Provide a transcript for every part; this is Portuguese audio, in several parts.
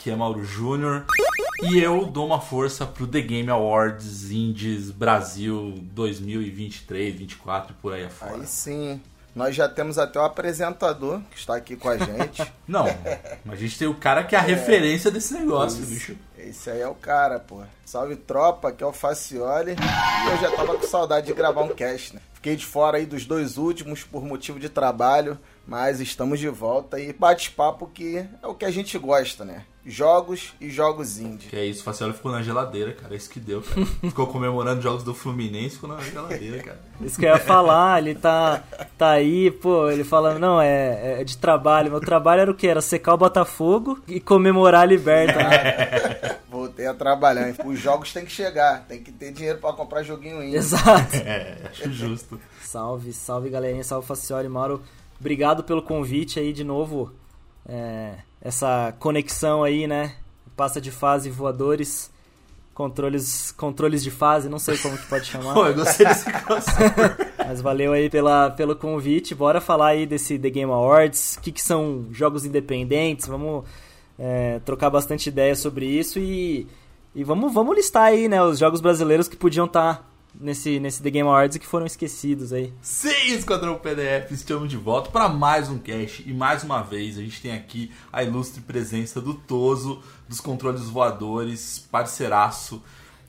aqui é Mauro Júnior e eu dou uma força pro The Game Awards Indies Brasil 2023, 24 e por aí afora. Aí sim. Nós já temos até o apresentador que está aqui com a gente. Não, mas a gente tem o cara que é a referência desse negócio, bicho. Esse aí é o cara, pô. Salve tropa, que é o Facioli. E eu já tava com saudade de gravar um cast, né? Fiquei de fora aí dos dois últimos por motivo de trabalho, mas estamos de volta e bate-papo que é o que a gente gosta, né? Jogos e jogos indie. Que é isso, o Facioli ficou na geladeira, cara. É isso que deu, cara. Ficou comemorando jogos do Fluminense, ficou na geladeira, cara. Isso que eu ia falar, ele tá, tá aí, pô, ele falando, não, é, é de trabalho. Meu trabalho era o quê? Era secar o Botafogo e comemorar a liberta, né? Voltei a trabalhar. hein? Os jogos tem que chegar, tem que ter dinheiro pra comprar joguinho indie. Exato. É, acho justo. Salve, salve galerinha, salve Facioli, Mauro. Obrigado pelo convite aí de novo. É, essa conexão aí, né? Passa de fase, voadores, controles, controles de fase, não sei como que pode chamar. Pô, eu gostei desse crossover. Mas valeu aí pela, pelo convite. Bora falar aí desse The Game Awards. O que, que são jogos independentes? Vamos é, trocar bastante ideia sobre isso e, e vamos, vamos listar aí, né, os jogos brasileiros que podiam estar nesse, nesse The Game Awards que foram esquecidos aí. Sim, Esquadrão PDF, estamos de volta para mais um cast e mais uma vez a gente tem aqui a ilustre presença do Toso, dos controles voadores, parceiraço.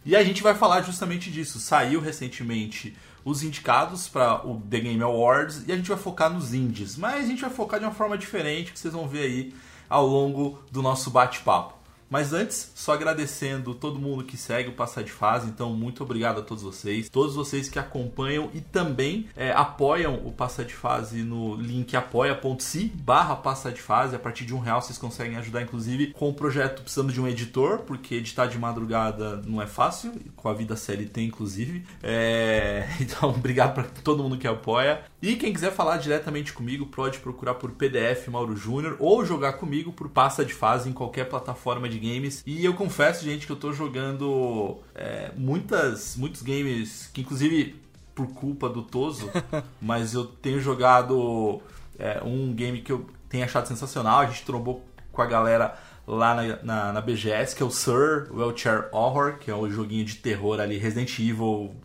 E a gente vai falar justamente disso. Saiu recentemente os indicados para o The Game Awards e a gente vai focar nos indies, mas a gente vai focar de uma forma diferente que vocês vão ver aí ao longo do nosso bate-papo. Mas antes, só agradecendo todo mundo que segue o Passar de Fase, então muito obrigado a todos vocês, todos vocês que acompanham e também é, apoiam o Passar de Fase no link apoia.se barra Passar de Fase, a partir de um real vocês conseguem ajudar inclusive com o projeto precisando de um editor, porque editar de madrugada não é fácil, com a vida CLT inclusive, é... então obrigado para todo mundo que apoia. E quem quiser falar diretamente comigo, pode procurar por PDF Mauro Júnior ou jogar comigo por Passa de Fase em qualquer plataforma de games. E eu confesso, gente, que eu tô jogando é, muitas, muitos games que, inclusive, por culpa do Toso, mas eu tenho jogado é, um game que eu tenho achado sensacional. A gente trombou com a galera lá na, na, na BGS, que é o Sir Wheelchair Horror, que é um joguinho de terror ali, Resident Evil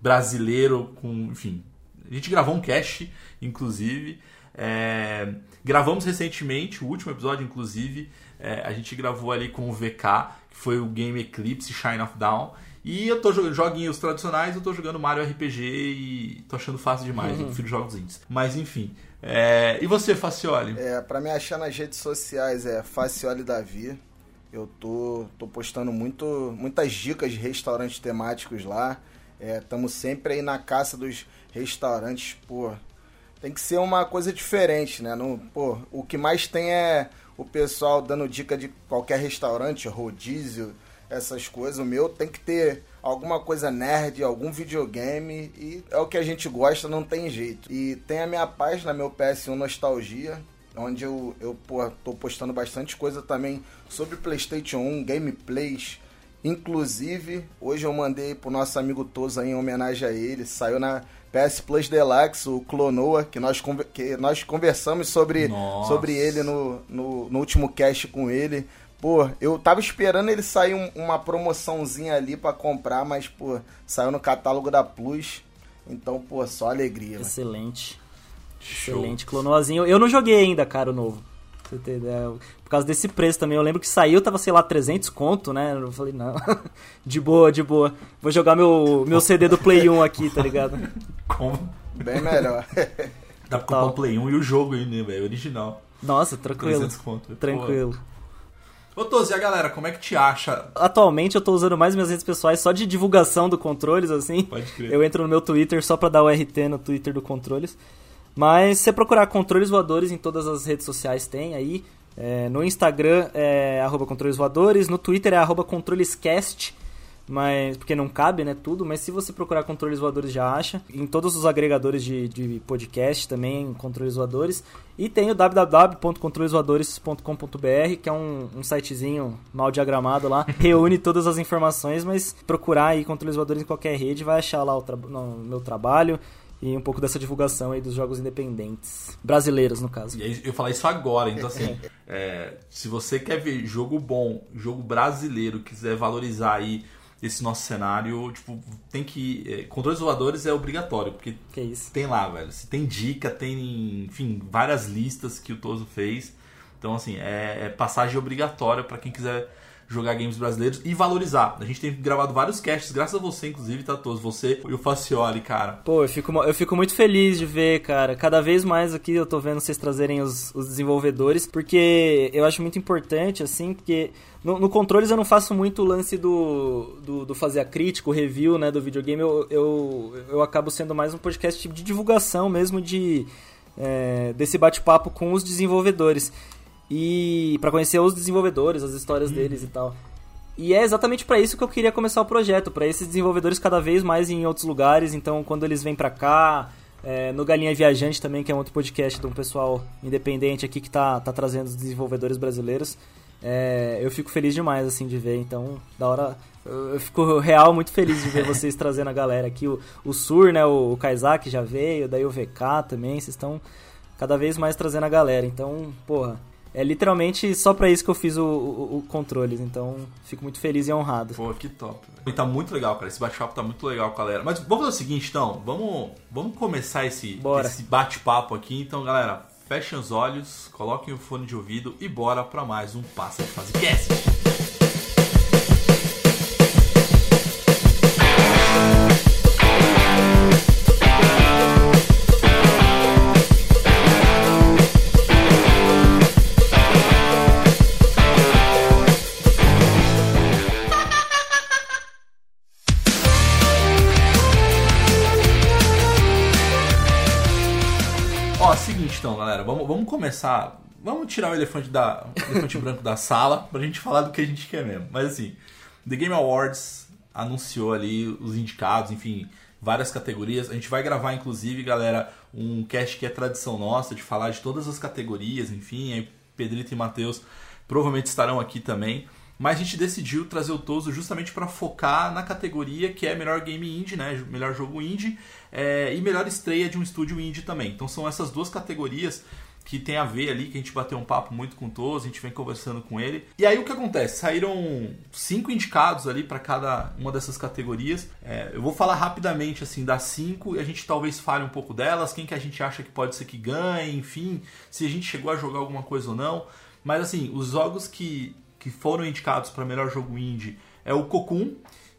brasileiro, com, enfim. A gente gravou um cast, inclusive. É, gravamos recentemente, o último episódio, inclusive, é, a gente gravou ali com o VK, que foi o Game Eclipse Shine of Down. E eu tô jogando joguinhos tradicionais, eu tô jogando Mario RPG e tô achando fácil demais, eu prefiro jogos indies. Mas enfim. é, E você, Facioli? É, pra me achar nas redes sociais é Facioli Davi. Eu tô, tô postando muito, muitas dicas de restaurantes temáticos lá. Estamos sempre aí na caça dos restaurantes, pô. Tem que ser uma coisa diferente, né? Não, pô, o que mais tem é o pessoal dando dica de qualquer restaurante, rodízio, essas coisas. O meu tem que ter alguma coisa nerd, algum videogame e é o que a gente gosta, não tem jeito. E tem a minha página, meu PS1 Nostalgia, onde eu, eu pô, tô postando bastante coisa também sobre PlayStation 1, gameplays. Inclusive, hoje eu mandei pro nosso amigo Toza em homenagem a ele, saiu na PS Plus Deluxe, o Clonoa, que nós, que nós conversamos sobre, Nossa. sobre ele no, no, no último cast com ele. Pô, eu tava esperando ele sair um- uma promoçãozinha ali pra comprar, mas, pô, saiu no catálogo da Plus. Então, pô, só alegria. Excelente. Show. Excelente. Clonoazinho. Eu não joguei ainda, cara, o novo. Causa desse preço também. Eu lembro que saiu, tava, sei lá, 300 conto, né? Eu falei, não. de boa, de boa. Vou jogar meu, meu CD do Play 1 aqui, tá ligado? Como? Bem melhor. Dá pra comprar o Play 1 e o jogo aí, né, velho? Original. Nossa, tranquilo. 300 conto. Pô. Tranquilo. Ô, Tozi, e a galera, como é que te acha? Atualmente eu tô usando mais minhas redes pessoais só de divulgação do controles, assim. Pode crer. Eu entro no meu Twitter só pra dar o RT no Twitter do Controles. Mas se você procurar Controles Voadores em todas as redes sociais tem aí. É, no Instagram é arroba Controles Voadores, no Twitter é arroba ControlesCast, mas, porque não cabe, né, tudo. Mas se você procurar Controles Voadores já acha. Em todos os agregadores de, de podcast também, Controles Voadores. E tem o www.controlesvoadores.com.br, que é um, um sitezinho mal diagramado lá. Reúne todas as informações, mas procurar aí Controles Voadores em qualquer rede vai achar lá o, tra- no, meu trabalho e um pouco dessa divulgação aí dos jogos independentes. Brasileiros, no caso. E aí, eu falar isso agora, então assim, é, se você quer ver jogo bom, jogo brasileiro, quiser valorizar aí esse nosso cenário, tipo, tem que. É, controles voadores é obrigatório, porque tem lá, velho. Se tem dica, tem, enfim, várias listas que o Toso fez. Então, assim, é, é passagem obrigatória pra quem quiser jogar games brasileiros e valorizar. A gente tem gravado vários casts, graças a você, inclusive, tá, Toso? Você e o Facioli, cara. Pô, eu fico, eu fico muito feliz de ver, cara. Cada vez mais aqui eu tô vendo vocês trazerem os, os desenvolvedores, porque eu acho muito importante, assim, porque no, no controles eu não faço muito o lance do, do, do fazer a crítica, o review, né, do videogame. Eu, eu, eu acabo sendo mais um podcast de divulgação mesmo, de é, desse bate-papo com os desenvolvedores. E para conhecer os desenvolvedores, as histórias deles e tal. E é exatamente para isso que eu queria começar o projeto, para esses desenvolvedores cada vez mais em outros lugares. Então, quando eles vêm para cá, é, no Galinha Viajante também, que é um outro podcast de um pessoal independente aqui que tá, tá trazendo os desenvolvedores brasileiros, é, eu fico feliz demais assim de ver. Então, da hora, eu, eu fico real muito feliz de ver vocês trazendo a galera aqui. O, o Sur, né, o, o Kaizak já veio, daí o VK também. Vocês estão cada vez mais trazendo a galera. Então, porra. É literalmente só pra isso que eu fiz o, o, o controles, então fico muito feliz e honrado. Pô, que top. E tá muito legal, cara. Esse bate-papo tá muito legal, galera. Mas vamos fazer o seguinte, então. Vamos, vamos começar esse, Bora. esse bate-papo aqui. Então, galera, fechem os olhos, coloquem o fone de ouvido e bora pra mais um Passa de Fase Cast. Começar. Vamos tirar o elefante, da, o elefante branco da sala pra gente falar do que a gente quer mesmo. Mas assim, The Game Awards anunciou ali os indicados, enfim, várias categorias. A gente vai gravar, inclusive, galera, um cast que é tradição nossa, de falar de todas as categorias, enfim, aí Pedrito e Matheus provavelmente estarão aqui também. Mas a gente decidiu trazer o Toso justamente para focar na categoria que é melhor game indie, né? Melhor jogo indie é, e melhor estreia de um estúdio indie também. Então são essas duas categorias que tem a ver ali, que a gente bateu um papo muito com Toso, a gente vem conversando com ele. E aí o que acontece? Saíram cinco indicados ali para cada uma dessas categorias. É, eu vou falar rapidamente assim das cinco e a gente talvez fale um pouco delas, quem que a gente acha que pode ser que ganhe, enfim, se a gente chegou a jogar alguma coisa ou não. Mas assim, os jogos que, que foram indicados para melhor jogo indie é o Cocoon,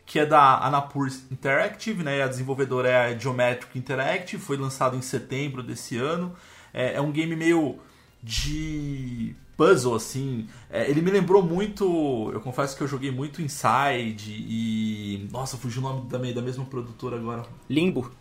que é da Anapur Interactive, né? A desenvolvedora é a Geometric Interactive, foi lançado em setembro desse ano. É, é um game meio de puzzle, assim. É, ele me lembrou muito. Eu confesso que eu joguei muito Inside e. Nossa, fugiu o nome também da mesma produtora agora. Limbo.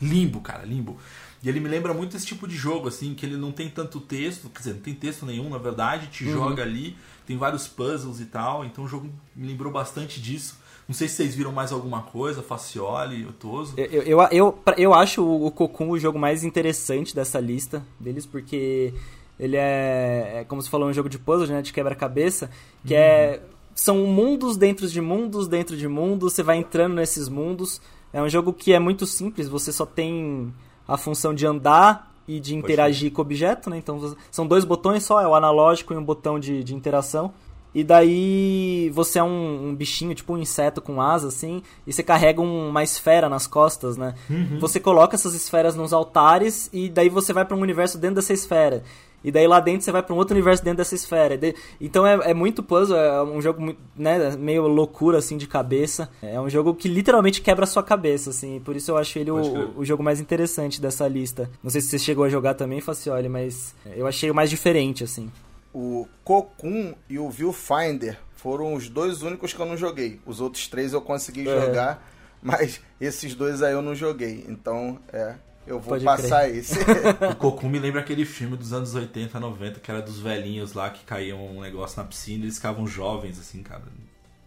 Limbo, cara, Limbo. E ele me lembra muito esse tipo de jogo, assim, que ele não tem tanto texto, quer dizer, não tem texto nenhum, na verdade, te joga ali, tem vários puzzles e tal, então o jogo me lembrou bastante disso. Não sei se vocês viram mais alguma coisa, Facioli, Otoso. Eu, eu, eu, eu, acho o Cocoon o jogo mais interessante dessa lista deles, porque ele é, é, como você falou, um jogo de puzzle, né, de quebra-cabeça, que é... São mundos dentro de mundos dentro de mundos, você vai entrando nesses mundos, É um jogo que é muito simples, você só tem a função de andar e de interagir Poxa. com o objeto, né? Então são dois botões só, é o analógico e um botão de, de interação. E daí você é um, um, bichinho, tipo um inseto com asas, assim, e você carrega um, uma esfera nas costas, né? Uhum. Você coloca essas esferas nos altares e daí você vai para um universo dentro dessa esfera. E daí lá dentro você vai para um outro universo dentro dessa esfera. Então é, é muito puzzle, é um jogo né, meio loucura assim de cabeça. É um jogo que literalmente quebra a sua cabeça, assim. Por isso eu acho ele o, o, jogo mais interessante dessa lista. Não sei se você chegou a jogar também, Facioli, mas eu achei o mais diferente, assim. O Cocoon e o Viewfinder foram os dois únicos que eu não joguei. Os outros três eu consegui é. jogar, mas esses dois aí eu não joguei. Então, é, eu vou Pode passar crer. esse. o Cocoon me lembra aquele filme dos anos 80, 90, que era dos velhinhos lá que caíam um negócio na piscina e eles ficavam jovens, assim, cara.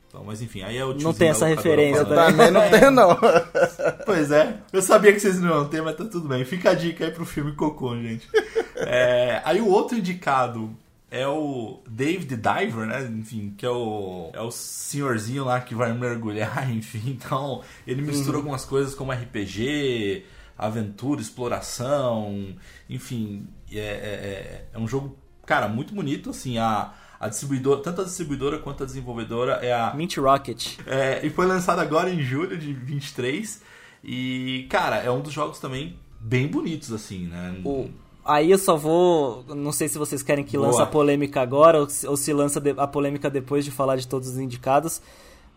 Então, mas enfim, aí é o Não tem essa referência, eu também não tenho, não. pois é, eu sabia que vocês não iam ter, mas tá tudo bem. Fica a dica aí pro filme Cocoon, gente. É, aí o outro indicado é o David Diver, né? Enfim, que é o, é o senhorzinho lá que vai mergulhar, enfim. Então, ele mistura uhum. algumas coisas como RPG, aventura, exploração, enfim. É, é, é, é um jogo, cara, muito bonito, assim, a... A distribuidora, tanto a distribuidora quanto a desenvolvedora é a Mint Rocket. É, e foi lançado agora em julho de 23. E, cara, é um dos jogos também bem bonitos, assim, né? O, Aí eu só vou. Não sei se vocês querem que lance a polêmica agora ou se, ou se lança a polêmica depois de falar de todos os indicados.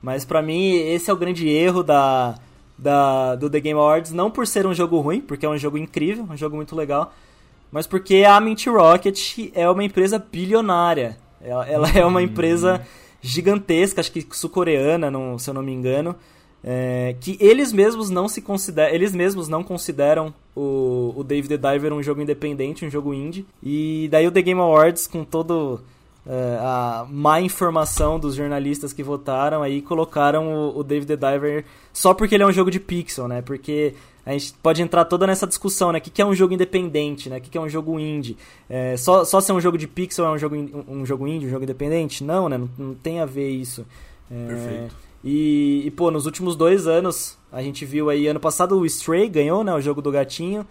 Mas para mim, esse é o grande erro da, da, do The Game Awards. Não por ser um jogo ruim, porque é um jogo incrível, um jogo muito legal. Mas porque a Mint Rocket é uma empresa bilionária. Ela, ela é uma empresa gigantesca, acho que sul-coreana, se eu não me engano. É, que eles mesmos não se consideram, eles mesmos não consideram o, o Dave the Diver um jogo independente, um jogo indie. E daí o The Game Awards, com todo é, a má informação dos jornalistas que votaram, aí colocaram o, o Dave the Diver só porque ele é um jogo de pixel, né? Porque a gente pode entrar toda nessa discussão, né? O que, que é um jogo independente, né? O que, que é um jogo indie? É, só, só ser um jogo de pixel é um jogo, um, jogo indie, um jogo independente? Não, né? Não, não tem a ver isso. É, Perfeito. E, e, pô, nos últimos dois anos, a gente viu aí, ano passado o Stray ganhou, né, o jogo do gatinho.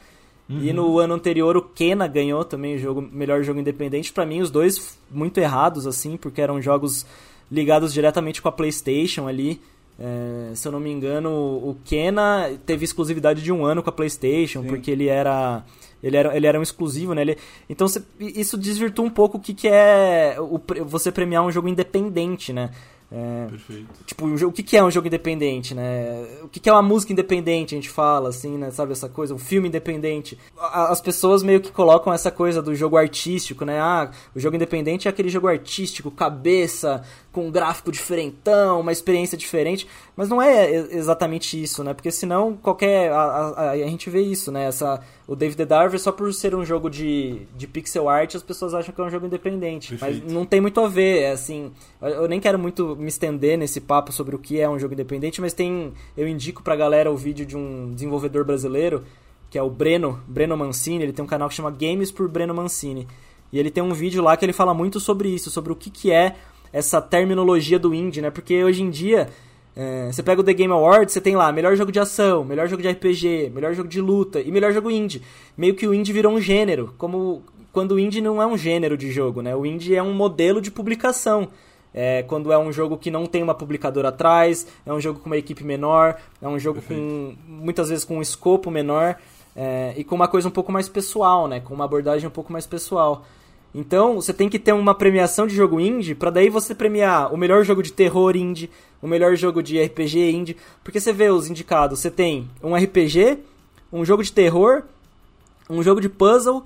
Uhum. E no ano anterior o Kena ganhou também o jogo, melhor jogo independente. para mim, os dois muito errados, assim, porque eram jogos ligados diretamente com a PlayStation ali. É, se eu não me engano, o Kena teve exclusividade de um ano com a PlayStation, Sim. porque ele era. Ele era, ele era um exclusivo, né? Ele, então isso desvirtua um pouco o que, que é o, você premiar um jogo independente, né? É, Perfeito. Tipo, o que é um jogo independente, né? O que é uma música independente, a gente fala, assim, né? Sabe essa coisa? Um filme independente. As pessoas meio que colocam essa coisa do jogo artístico, né? Ah, o jogo independente é aquele jogo artístico, cabeça, com um gráfico diferentão, uma experiência diferente. Mas não é exatamente isso, né? Porque senão qualquer. A, a, a gente vê isso, né? Essa, o David the Diver, só por ser um jogo de, de pixel art, as pessoas acham que é um jogo independente. Perfeito. Mas não tem muito a ver, é assim. Eu nem quero muito me estender nesse papo sobre o que é um jogo independente, mas tem. Eu indico pra galera o vídeo de um desenvolvedor brasileiro, que é o Breno, Breno Mancini, ele tem um canal que chama Games por Breno Mancini. E ele tem um vídeo lá que ele fala muito sobre isso, sobre o que, que é essa terminologia do indie, né? Porque hoje em dia, é, você pega o The Game Awards, você tem lá melhor jogo de ação, melhor jogo de RPG, melhor jogo de luta e melhor jogo indie. Meio que o indie virou um gênero, como quando o indie não é um gênero de jogo, né? O indie é um modelo de publicação. É, quando é um jogo que não tem uma publicadora atrás, é um jogo com uma equipe menor, é um jogo Perfeito. com muitas vezes com um escopo menor é, e com uma coisa um pouco mais pessoal, né? Com uma abordagem um pouco mais pessoal. Então, você tem que ter uma premiação de jogo indie para daí você premiar o melhor jogo de terror indie, o melhor jogo de RPG indie, porque você vê os indicados, você tem um RPG, um jogo de terror, um jogo de puzzle,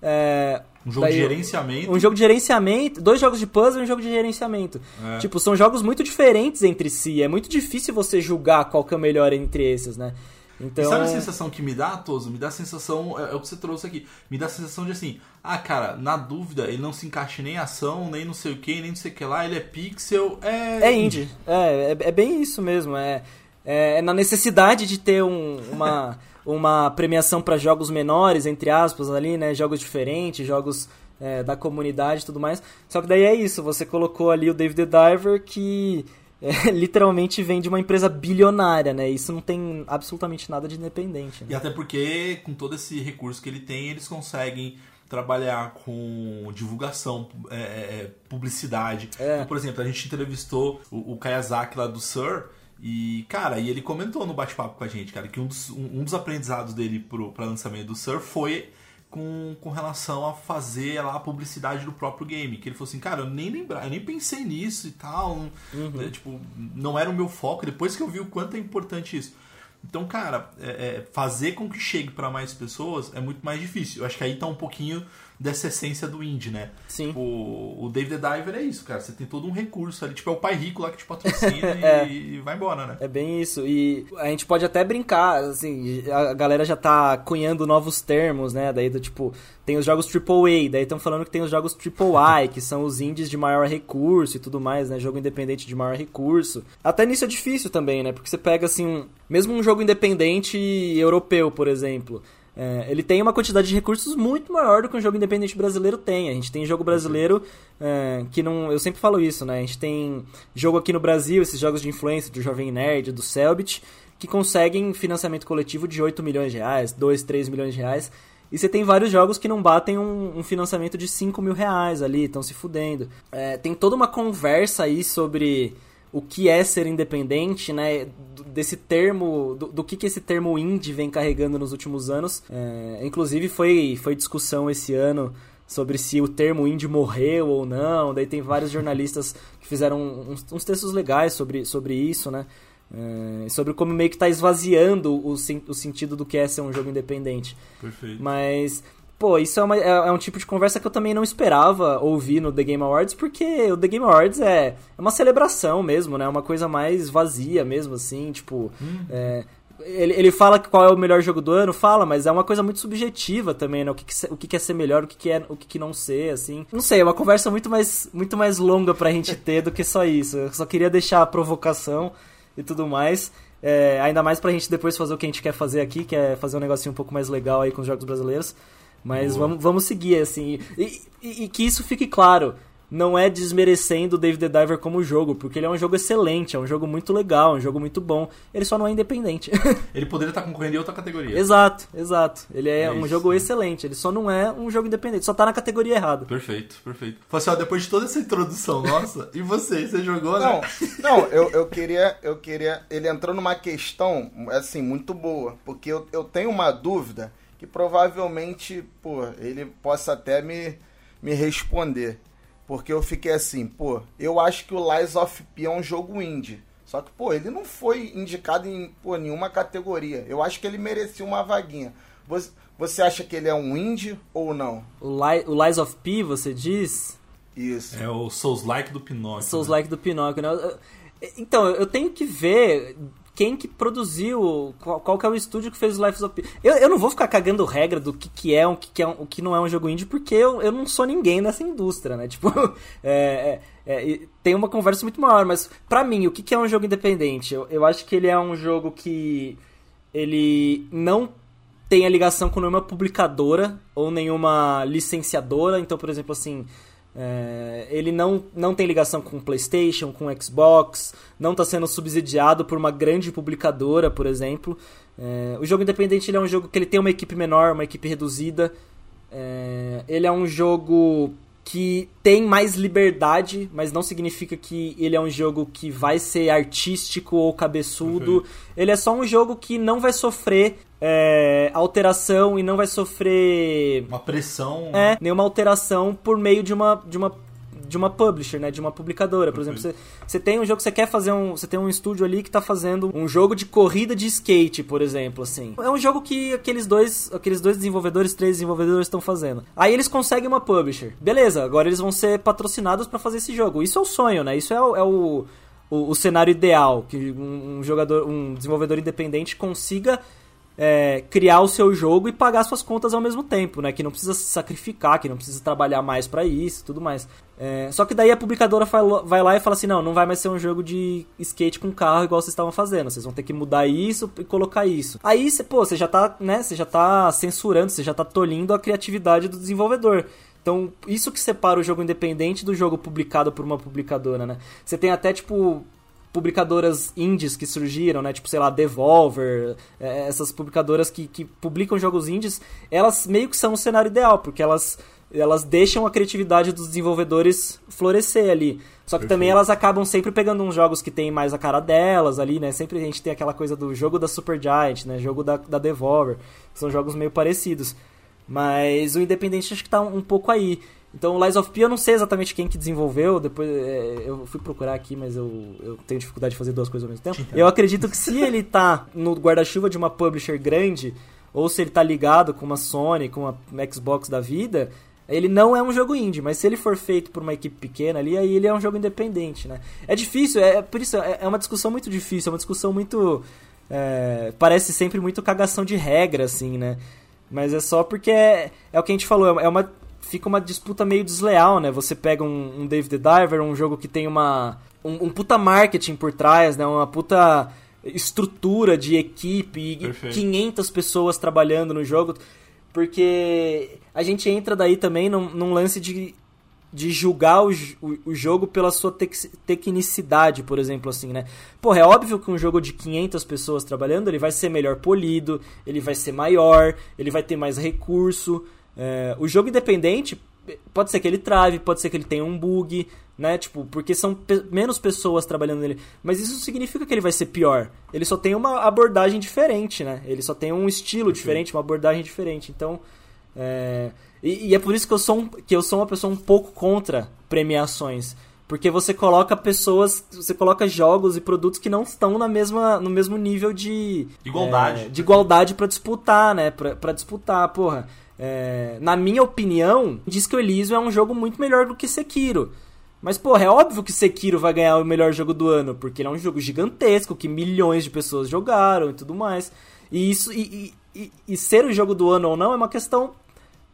é, um jogo daí, de gerenciamento. Um jogo de gerenciamento, dois jogos de puzzle e um jogo de gerenciamento. É. Tipo, são jogos muito diferentes entre si. É muito difícil você julgar qual que é o melhor entre esses, né? Então... E sabe a sensação que me dá, Toso? Me dá a sensação, é, é, o que você trouxe aqui, me dá a sensação de assim, ah, cara, na dúvida, ele não se encaixa nem em ação, nem não sei o que, nem não sei o que lá, ele é pixel, é... É indie, é, é, é bem isso mesmo, é, é, é na necessidade de ter um, uma, uma premiação para jogos menores, entre aspas, ali, né, jogos diferentes, jogos é, da comunidade e tudo mais, só que daí é isso, você colocou ali o David the Diver que é, literalmente vem de uma empresa bilionária, né? Isso não tem absolutamente nada de independente. E Né? até porque, com todo esse recurso que ele tem, eles conseguem trabalhar com divulgação, é, é, publicidade. É. Então, por exemplo, a gente entrevistou o, o Kayazaki lá do Sur. E, cara, e ele comentou no bate-papo com a gente, cara, que um dos, um, um dos aprendizados dele pro, pra lançamento do Sur foi com, com relação a fazer lá a publicidade do próprio game. Que ele falou assim, cara, eu nem lembrava, eu nem pensei nisso e tal. né, tipo, não era o meu foco. Depois que eu vi o quanto é importante isso. Então, cara, é- é, fazer com que chegue pra mais pessoas é muito mais difícil. Eu acho que aí tá um pouquinho dessa essência do indie, né? Sim. Tipo, o David the Diver é isso, cara. Você tem todo um recurso ali. Tipo, é o pai rico lá que te patrocina É. e, e vai embora, né? É bem isso. E a gente pode até brincar, assim, a galera já tá cunhando novos termos, né? Daí do tipo, tem os jogos AAA, daí estão falando que tem os jogos AAA, que são os indies de maior recurso e tudo mais, né? Jogo independente de maior recurso. Até nisso é difícil também, né? Porque você pega assim, um- mesmo um jogo independente europeu, por exemplo. É, ele tem uma quantidade de recursos muito maior do que um jogo independente brasileiro tem. A gente tem jogo brasileiro é, que não. Eu sempre falo isso, né? A gente tem jogo aqui no Brasil, esses jogos de influência do Jovem Nerd, do Selbit, que conseguem financiamento coletivo de 8 milhões de reais, 2, 3 milhões de reais. E você tem vários jogos que não batem um, um financiamento de 5 mil reais ali, estão se fudendo. É, tem toda uma conversa aí sobre o que é ser independente, né? Desse termo, do, do que, que esse termo indie vem carregando nos últimos anos. É, inclusive foi, foi discussão esse ano sobre se o termo indie morreu ou não. Daí tem vários jornalistas que fizeram uns, uns textos legais sobre, sobre isso, né? É, sobre como meio que tá esvaziando o, o sentido do que é ser um jogo independente. Perfeito. Mas, pô, isso é, uma- é- é um tipo de conversa que eu também não esperava ouvir no The Game Awards, porque o The Game Awards é, é uma celebração mesmo, né? Uma coisa mais vazia mesmo, assim, tipo. é, ele, ele fala qual é o melhor jogo do ano, fala, mas é uma coisa muito subjetiva também, né? O que, que, o que que é ser melhor, o que, que é o que, que não ser, assim. Não sei, é uma conversa muito mais, muito mais longa pra gente ter do que só isso. Eu só queria deixar a provocação e tudo mais. É, ainda mais pra gente depois fazer o que a gente quer fazer aqui, que é fazer um negocinho um pouco mais legal aí com os jogos brasileiros. Mas Boa. vamos, vamos seguir, assim. E, e- e que isso fique claro. Não é desmerecendo o David the Diver como jogo, porque ele é um jogo excelente, é um jogo muito legal, é um jogo muito bom. Ele só não é independente. Ele poderia estar concorrendo em outra categoria. exato, exato. Ele é, É um isso, jogo né? excelente, ele só não é um jogo independente, só tá na categoria errada. Perfeito, perfeito. Falei assim, depois de toda essa introdução nossa, e você? Você jogou, Não, né? não, eu, eu queria, eu queria. Ele entrou numa questão, assim, muito boa. Porque eu, eu tenho uma dúvida que provavelmente, pô, ele possa até me, me responder. Porque eu fiquei assim, pô, eu acho que o Lies of P é um jogo indie. Só que, pô, ele não foi indicado em pô, nenhuma categoria. Eu acho que ele merecia uma vaguinha. Você, você acha que ele é um indie ou não? O, Li o Lies of P, você diz? Isso. É o Souls-like do Pinóquio. Souls né? like do Pinóquio, né? Então, eu tenho que ver quem que produziu, qual, qual que é o estúdio que fez o Life of Pi. Eu, eu não vou ficar cagando regra do que, que é, o que, que é, o que não é um jogo indie, porque eu, eu não sou ninguém nessa indústria, né? Tipo, é, é, é, tem uma conversa muito maior, mas pra mim, o que, que é um jogo independente? Eu, eu acho que ele é um jogo que ele não tem a ligação com nenhuma publicadora ou nenhuma licenciadora. Então, por exemplo, assim, é, ele não, não tem ligação com PlayStation, com Xbox, não está sendo subsidiado por uma grande publicadora, por exemplo. É, o jogo independente é um jogo que ele tem uma equipe menor, uma equipe reduzida. É, ele é um jogo que tem mais liberdade, mas não significa que ele é um jogo que vai ser artístico ou cabeçudo. Ele é só um jogo que não vai sofrer é, alteração e não vai sofrer Uma pressão. é, nenhuma alteração por meio de uma de uma de uma publisher, né, de uma publicadora. Por exemplo, você, você tem um jogo que você quer fazer um, você tem um estúdio ali que tá fazendo um jogo de corrida de skate, por exemplo, assim. É um jogo que aqueles dois, aqueles dois desenvolvedores, três desenvolvedores estão fazendo. Aí eles conseguem uma publisher. Beleza, agora eles vão ser patrocinados para fazer esse jogo. Isso é o sonho, né? Isso é o, é o, o, o cenário ideal, que um, um jogador, um desenvolvedor independente consiga é, criar o seu jogo e pagar suas contas ao mesmo tempo, né? Que não precisa se sacrificar, que não precisa trabalhar mais pra isso tudo mais. É, só que daí a publicadora vai lá e fala assim, não, não vai mais ser um jogo de skate com carro igual vocês estavam fazendo. Vocês vão ter que mudar isso e colocar isso. Aí, pô, você já tá, né? Você já tá censurando, você já tá tolhindo a criatividade do desenvolvedor. Então, isso que separa o jogo independente do jogo publicado por uma publicadora, né? Você tem até, tipo, publicadoras indies que surgiram, né? Tipo, sei lá, Devolver, é, essas publicadoras que, que publicam jogos indies, elas meio que são o cenário ideal, porque elas, elas deixam a criatividade dos desenvolvedores florescer ali. Só que também elas acabam sempre pegando uns jogos que tem mais a cara delas ali, né? Sempre a gente tem aquela coisa do jogo da Supergiant, né? Jogo da, da Devolver. São jogos meio parecidos. Mas o Independente acho que tá um, um pouco aí. Então, o Lies of P eu não sei exatamente quem que desenvolveu, depois é, eu fui procurar aqui, mas eu, eu tenho dificuldade de fazer duas coisas ao mesmo tempo. Eu acredito que se ele tá no guarda-chuva de uma publisher grande, ou se ele tá ligado com uma Sony, com uma Xbox da vida, ele não é um jogo indie, mas se ele for feito por uma equipe pequena ali, aí ele é um jogo independente, né? É difícil, é, por isso, é, é uma discussão muito difícil, é uma discussão muito... É, parece sempre muito cagação de regra, assim, né? Mas é só porque é, é o que a gente falou, é uma fica uma disputa meio desleal, né? Você pega um, um Dave the Diver, um jogo que tem uma um, um, puta marketing por trás, né? Uma puta estrutura de equipe, Perfeito. 500 pessoas trabalhando no jogo, porque a gente entra daí também num, num lance de, de julgar o, o, o, jogo pela sua tec, tecnicidade, por exemplo, assim, né? Porra, é óbvio que um jogo de 500 pessoas trabalhando, ele vai ser melhor polido, ele vai ser maior, ele vai ter mais recurso, é, o jogo independente, pode ser que ele trave, pode ser que ele tenha um bug, né? Tipo, porque são pe menos pessoas trabalhando nele. Mas isso significa que ele vai ser pior. Ele só tem uma abordagem diferente, né? Ele só tem um estilo diferente, uma abordagem diferente. Então, é... E, e, é por isso que eu, sou um, que eu sou uma pessoa um pouco contra premiações. Porque você coloca pessoas, você coloca jogos e produtos que não estão na mesma, no mesmo nível de... Igualdade. É, de igualdade para disputar, né? Pra disputar, porra. É, na minha opinião, Disco Elysium é um jogo muito melhor do que Sekiro. Mas, porra, é óbvio que Sekiro vai ganhar o melhor jogo do ano, porque ele é um jogo gigantesco, que milhões de pessoas jogaram e tudo mais. E isso e, e, e ser o jogo do ano ou não é uma questão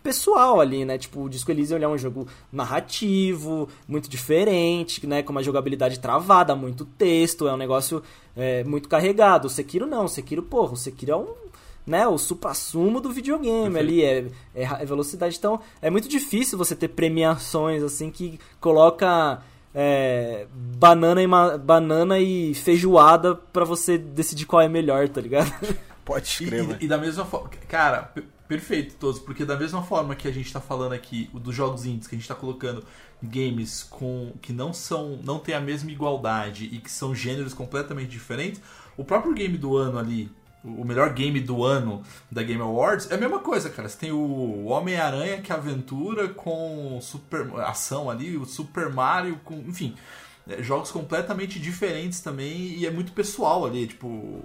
pessoal ali, né? Tipo, o Disco Elysium é um jogo narrativo, muito diferente, né? Com uma jogabilidade travada, muito texto, é um negócio é, muito carregado. O Sekiro não, o Sekiro, porra, o Sekiro é um né, o supra-sumo do videogame Perfeito. ali, é, é, é, velocidade. Então, é muito difícil você ter premiações assim que coloca é, banana, e banana e feijoada para você decidir qual é melhor, tá ligado? Pode escrever. E, e, da mesma forma, cara, perfeito todos, porque da mesma forma que a gente tá falando aqui dos jogos indies, que a gente tá colocando games com que não são, não tem a mesma igualdade e que são gêneros completamente diferentes, o próprio game do ano ali, o melhor game do ano da Game Awards, é a mesma coisa, cara. Você tem o Homem-Aranha que é aventura com super ação ali, o Super Mario com, enfim, é, jogos completamente diferentes também e é muito pessoal ali, tipo,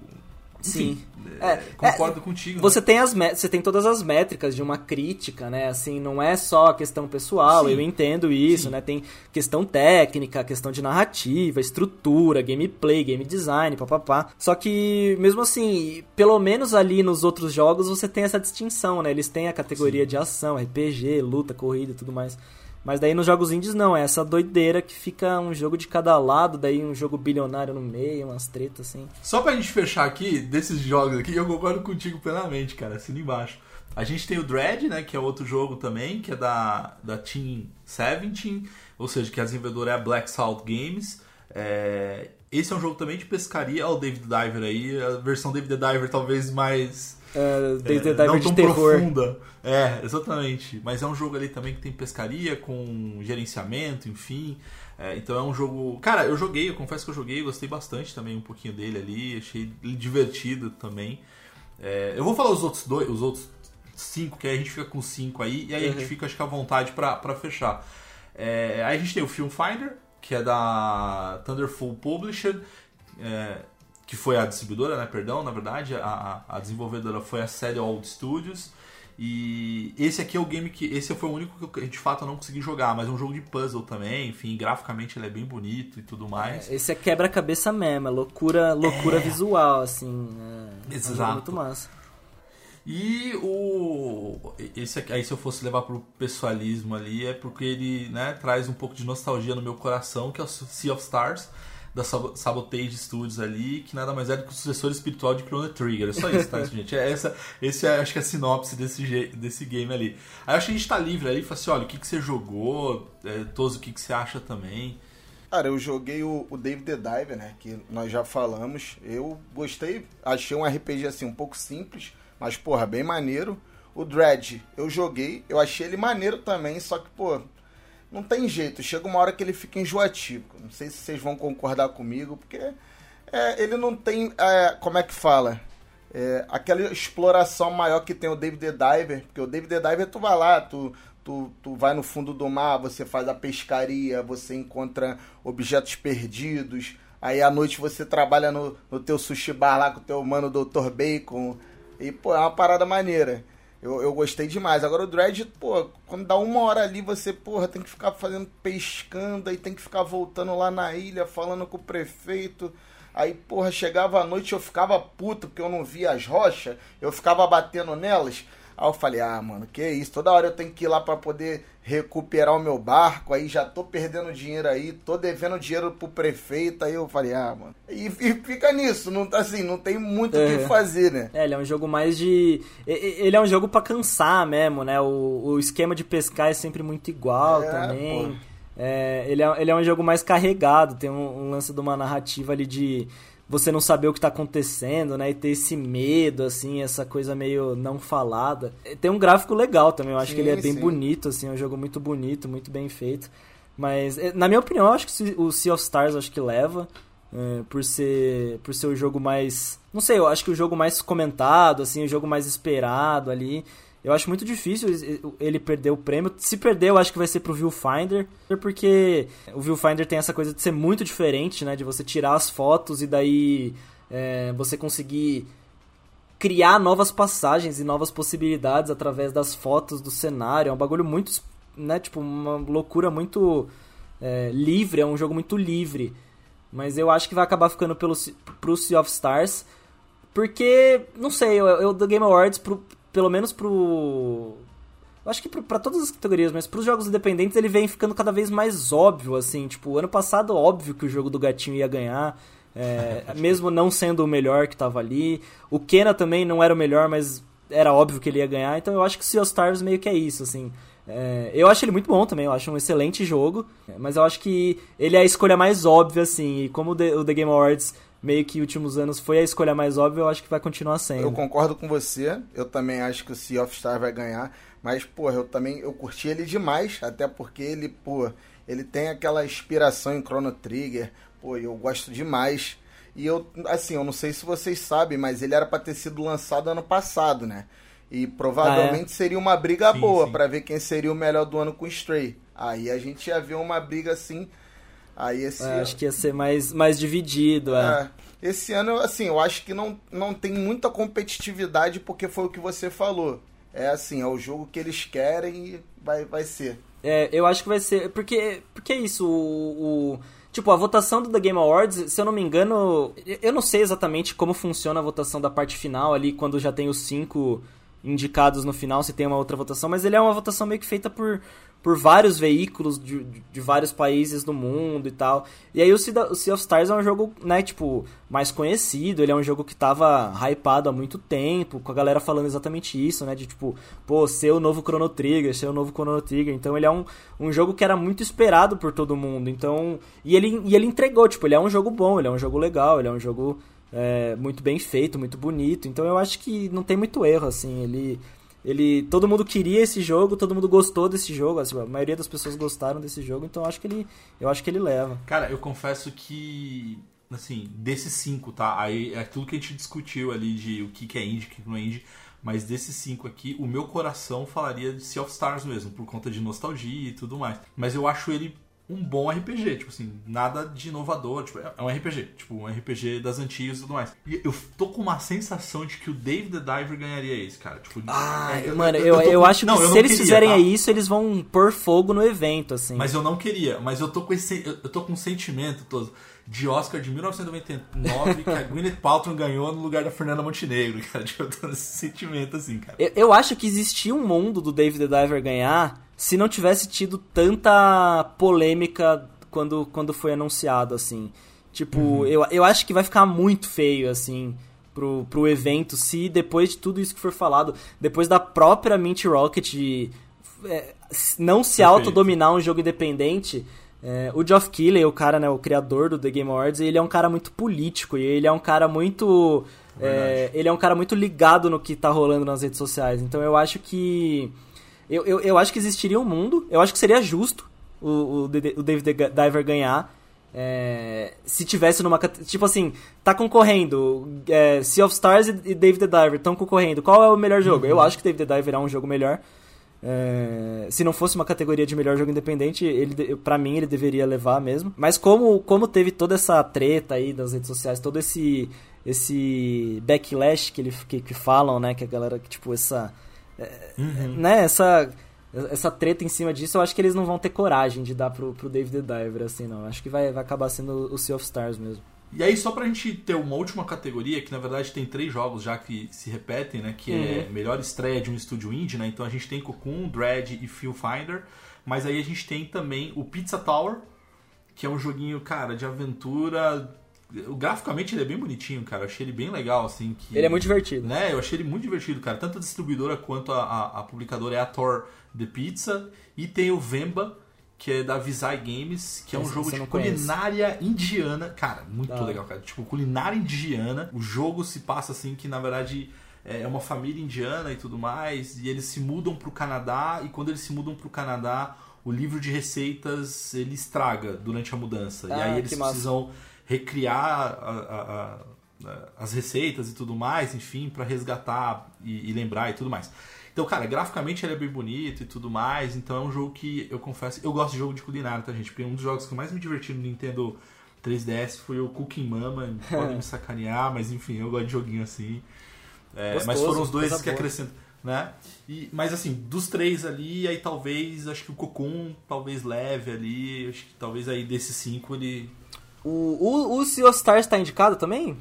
Sim. É, é, concordo é, contigo. Você né? tem as você tem todas as métricas de uma crítica, né? Assim, não é só a questão pessoal, Sim. eu entendo isso, Sim. né? Tem questão técnica, questão de narrativa, estrutura, gameplay, game design, papapá. Só que, mesmo assim, pelo menos ali nos outros jogos você tem essa distinção, né? Eles têm a categoria Sim. de ação, RPG, luta, corrida e tudo mais. Mas daí nos jogos indies não, é essa doideira que fica um jogo de cada lado, daí um jogo bilionário no meio, umas tretas assim. Só pra gente fechar aqui, desses jogos aqui, eu concordo contigo plenamente, cara, assina embaixo. A gente tem o Dread, né, que é outro jogo também, que é da, da Team 17, ou seja, que a desenvolvedora é a Black Salt Games. É, esse é um jogo também de pescaria, olha o David Diver aí, a versão David Diver talvez mais Uh, David é, Diver de terror. Profunda. É, exatamente. Mas é um jogo ali também que tem pescaria, com gerenciamento, enfim. É, então é um jogo. Cara, eu joguei, eu confesso que eu joguei, gostei bastante também um pouquinho dele ali, achei divertido também. É, eu vou falar os outros dois, os outros cinco, que aí a gente fica com cinco aí, e aí uhum. a gente uhum. fica, acho que à vontade para fechar. É, aí a gente tem o Film Finder, que é da Thunderful Publisher. É, que foi a distribuidora, né? Perdão, na verdade, a, a desenvolvedora foi a Old Studios. E esse aqui é o game que. Esse foi o único que eu, de fato eu não consegui jogar, mas é um jogo de puzzle também, enfim, graficamente ele é bem bonito e tudo mais. É, esse é quebra-cabeça mesmo, é loucura, loucura é. visual, assim. É, Exato. É muito massa. E o. Esse aqui, aí se eu fosse levar pro pessoalismo ali, é porque ele né, traz um pouco de nostalgia no meu coração, que é o Sea of Stars da Sabotage Studios ali, que nada mais é do que o sucessor espiritual de Chrono Trigger. É só isso, tá, gente? É essa, esse é, acho que é a sinopse desse, desse game ali. Aí acho que a gente tá livre aí, fala assim, olha, o que, que você jogou, é, Toso, o que, que você acha também. Cara, eu joguei o, o David the Diver, né? Que nós já falamos. Eu gostei, achei um RPG assim um pouco simples, mas porra, bem maneiro. O Dredge, eu joguei, eu achei ele maneiro também, só que, pô, não tem jeito. Chega uma hora que ele fica enjoativo. Não sei se vocês vão concordar comigo, porque é, ele não tem. É, como é que fala? É, aquela exploração maior que tem o David the Diver, porque o David the Diver tu vai lá, tu, tu, tu vai no fundo do mar, você faz a pescaria, você encontra objetos perdidos, aí à noite você trabalha no, no teu sushi bar lá com o teu mano Dr. Bacon, e pô, é uma parada maneira. Eu, eu gostei demais. Agora o Dredge, pô, quando dá uma hora ali, você, porra, tem que ficar fazendo pescando, aí tem que ficar voltando lá na ilha, falando com o prefeito. Aí, porra, chegava a noite eu ficava puto porque eu não via as rochas, eu ficava batendo nelas. Aí eu falei, ah, mano, que isso? Toda hora eu tenho que ir lá para poder recuperar o meu barco, aí já tô perdendo dinheiro aí, tô devendo dinheiro pro prefeito, aí eu falei, ah, mano. E, e fica nisso, não assim, não tem muito o É. que fazer, né? É, ele é um jogo mais de. Ele é um jogo pra cansar mesmo, né? O, o esquema de pescar é sempre muito igual É, também. pô. É, ele, é, ele é um jogo mais carregado, tem um, um lance de uma narrativa ali de você não saber o que tá acontecendo, né? E ter esse medo, assim, essa coisa meio não falada. Tem um gráfico legal também, eu acho Sim, que ele é bem sim. bonito, assim, é um jogo muito bonito, muito bem feito. Mas, eh, na minha opinião, eu acho que o Sea of Stars acho que leva. é, por ser por ser o jogo mais não sei eu acho que o jogo mais comentado assim o jogo mais esperado ali eu acho muito difícil ele perder o prêmio. Se perder eu acho que vai ser pro Viewfinder porque o Viewfinder tem essa coisa de ser muito diferente né? De você tirar as fotos e daí é, você conseguir criar novas passagens e novas possibilidades através das fotos do cenário. É um bagulho muito né? Tipo uma loucura muito é, livre. É um jogo muito livre. Mas eu acho que vai acabar ficando pelo, pro Sea of Stars. Porque, não sei, eu, eu do Game Awards, pro, pelo menos pro. Eu acho que pro, pra todas as categorias, mas pros jogos independentes ele vem ficando cada vez mais óbvio, assim. Tipo, ano passado, óbvio que o jogo do gatinho ia ganhar. É, mesmo não sendo o melhor que tava ali. O Kena também não era o melhor, mas era óbvio que ele ia ganhar. Então eu acho que o Sea of Stars meio que é isso, assim. É, eu acho ele muito bom também, eu acho um excelente jogo, mas eu acho que ele é a escolha mais óbvia, assim, e como o The, o The Game Awards meio que últimos anos foi a escolha mais óbvia, eu acho que vai continuar sendo. Eu concordo com você, eu também acho que o Sea of Stars vai ganhar, mas, porra, eu também eu curti ele demais, até porque ele, pô, ele tem aquela inspiração em Chrono Trigger, pô, eu gosto demais. E eu, assim, eu não sei se vocês sabem, mas ele era pra ter sido lançado ano passado, né? E provavelmente seria uma briga Sim, boa pra ver quem seria o melhor do ano com Stray. Aí a gente ia ver uma briga assim. Aí esse É, acho que ia ser mais, mais dividido, é. é. Esse ano, assim, eu acho que não, não tem muita competitividade porque foi o que você falou. É assim, é o jogo que eles querem e vai, vai ser. É, eu acho que vai ser. Porque, porque é isso, o, o- Tipo, a votação do The Game Awards, se eu não me engano. Eu não sei exatamente como funciona a votação da parte final ali, quando já tem os cinco indicados no final, se tem uma outra votação, mas ele é uma votação meio que feita por, por vários veículos de, de- vários países do mundo e tal. E aí o Sea, o sea of Stars é um jogo, né, tipo, mais conhecido, ele é um jogo que tava hypado há muito tempo, com a galera falando exatamente isso, né, de tipo, pô, ser o novo Chrono Trigger, ser o novo Chrono Trigger. Então ele é um, um jogo que era muito esperado por todo mundo. Então, e ele, e ele entregou, tipo, ele é um jogo bom, ele é um jogo legal, ele é um jogo é, muito bem feito, muito bonito. Então eu acho que não tem muito erro, assim. Ele, ele, todo mundo queria esse jogo, todo mundo gostou desse jogo. assim, a maioria das pessoas gostaram desse jogo, então acho que ele, eu acho que ele leva. Cara, eu confesso que, assim, desses cinco, tá? Aí é tudo que a gente discutiu ali de o que que é indie, o que que não é indie. Mas desses cinco aqui, o meu coração falaria de Sea of Stars mesmo, por conta de nostalgia e tudo mais. Mas eu acho ele um bom RPG, tipo assim, nada de inovador, tipo, é um RPG, tipo, um RPG das antigas e tudo mais. E eu tô com uma sensação de que o Dave the Diver ganharia esse, cara. Tipo, é, Mano, eu, eu, tô com- acho que Não, eu se eles queria, fizerem tá? isso, eles vão pôr fogo no evento, assim. Mas eu não queria, mas eu tô com esse. Eu eu tô com um sentimento todo de Oscar de 1999 que a Gwyneth Paltrow ganhou no lugar da Fernanda Montenegro, cara. Tipo, eu tô nesse sentimento assim, cara. Eu, eu acho que existia um mundo do David the Diver ganhar se não tivesse tido tanta polêmica quando, quando foi anunciado, assim. Tipo, eu, eu acho que vai ficar muito feio, assim, pro, pro evento, se depois de tudo isso que for falado, depois da própria Mint Rocket é, não se Perfeito. autodominar um jogo independente, É, o Geoff Keighley, o cara, né, o criador do The Game Awards, ele é um cara muito político e ele é um cara muito é, ele é um cara muito ligado no que tá rolando nas redes sociais. Então eu acho que eu, eu, eu acho que existiria um mundo, eu acho que seria justo o, o, o David Diver ganhar. É, se tivesse numa. Tipo assim, tá concorrendo. É, sea of Stars e David the Diver estão concorrendo. Qual é o melhor jogo? Uhum. Eu acho que David the Diver é um jogo melhor. É, se não fosse uma categoria de melhor jogo independente, ele para mim ele deveria levar mesmo. Mas como, como teve toda essa treta aí das redes sociais, todo esse esse backlash que, ele, que, que falam, né, que a galera que tipo essa é, uhum. né, essa essa treta em cima disso, eu acho que eles não vão ter coragem de dar pro, pro David the Diver, assim, não. Acho que vai, vai acabar sendo o Sea of Stars mesmo. E aí, só pra gente ter uma última categoria, que na verdade tem três jogos já que se repetem, né? Que é uhum. é melhor estreia de um estúdio indie, né? Então a gente tem Cocoon, Dread e Feel Finder. Mas aí a gente tem também o Pizza Tower, que é um joguinho, cara, de aventura. Graficamente ele é bem bonitinho, cara. Eu achei ele bem legal, assim. Que, ele é muito divertido. Né? Eu achei ele muito divertido, cara. Tanto a distribuidora quanto a, a, a publicadora é a Thor The Pizza. E tem o Vemba, que é da Visai Games, que é um Esse jogo de culinária conhece. indiana. Cara, muito ah. legal, cara. Tipo, culinária indiana. O jogo se passa assim que, na verdade, é uma família indiana e tudo mais. E eles se mudam pro Canadá. E quando eles se mudam pro Canadá, o livro de receitas ele estraga durante a mudança. Ah, e aí eles precisam recriar a, a, a, as receitas e tudo mais, enfim, para resgatar e, e lembrar e tudo mais. Então, cara, graficamente ele é bem bonito e tudo mais. Então é um jogo que eu confesso. Eu gosto de jogo de culinária, tá, gente? Porque um dos jogos que eu mais me diverti no Nintendo 3DS foi o Cooking Mama. Podem me sacanear, mas enfim, eu gosto de joguinho assim. É, Gostoso, mas foram os dois que acrescentam. Né? E, mas assim, dos três ali, aí talvez, acho que o Cocoon talvez leve ali. Acho que talvez aí desses cinco ele. O, o, o Sea of Stars tá indicado também?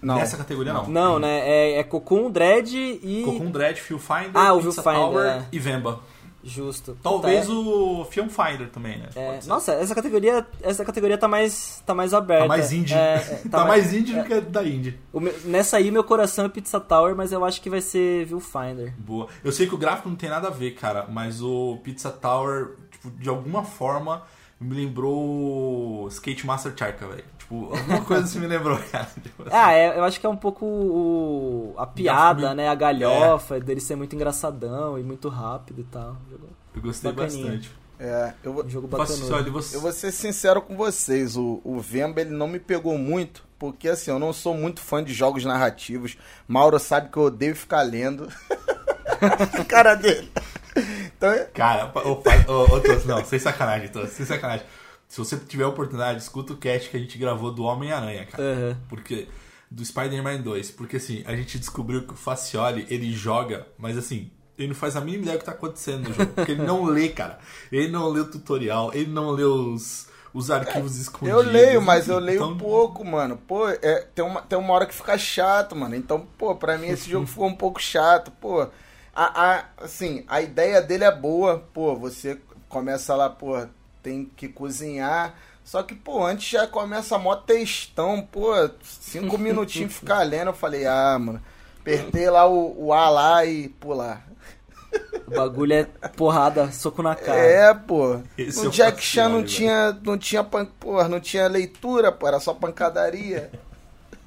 Não. Nessa categoria não. Não, né? É, é Cocoon, Dread e. Cocoon, Dread, Phil Finder, ah, o Pizza Tower é. e Vemba. Justo. Talvez o Film Finder também, né? É, nossa, essa categoria, essa categoria tá mais, tá mais aberta. Tá mais indie. É, é tá, tá, mais, indie do que da indie. Meu, nessa aí, meu coração é Pizza Tower, mas eu acho que vai ser Viewfinder. Boa. Eu sei que o gráfico não tem nada a ver, cara, mas o Pizza Tower, tipo, de alguma forma, me lembrou Skate Master Charka, velho. Tipo, alguma coisa assim me lembrou, cara. Tipo assim. Ah, é, eu acho que é um pouco o, a piada, né? A galhofa, é. dele ser muito engraçadão e muito rápido e tal. Eu gostei Bacaninha. bastante. É, eu vou, um jogo bacana. Você... Eu vou ser sincero com vocês, o, o Vemba ele não me pegou muito, porque assim, eu não sou muito fã de jogos narrativos. Mauro sabe que eu odeio ficar lendo. cara dele. Então, cara, ô, ô, ô, não, sem sacanagem, tô, sem sacanagem. Se você tiver a oportunidade, escuta o cast que a gente gravou do Homem-Aranha, cara. Uhum. Porque. Do Spider-Man 2. Porque assim, a gente descobriu que o Facioli, ele joga, mas assim, ele não faz a mínima ideia do que tá acontecendo no jogo. Porque ele não lê, cara. Ele não lê o tutorial, ele não lê os, os arquivos é, escondidos. Eu leio, mas eu leio então... pouco, mano. Pô, é, tem, uma, tem uma hora que fica chato, mano. Então, pô, pra mim esse jogo ficou um pouco chato. Pô, a, a, assim, a ideia dele é boa. Pô, você começa lá, pô, tem que cozinhar. Só que, pô, antes já começa mó textão, pô, cinco minutinhos ficar lendo. Eu falei, ah, mano, apertei lá o, o A lá e pular. O bagulho é porrada, soco na cara. É, pô. Esse no é Jack Chan não tinha, não tinha, porra, não tinha leitura, pô, era só pancadaria.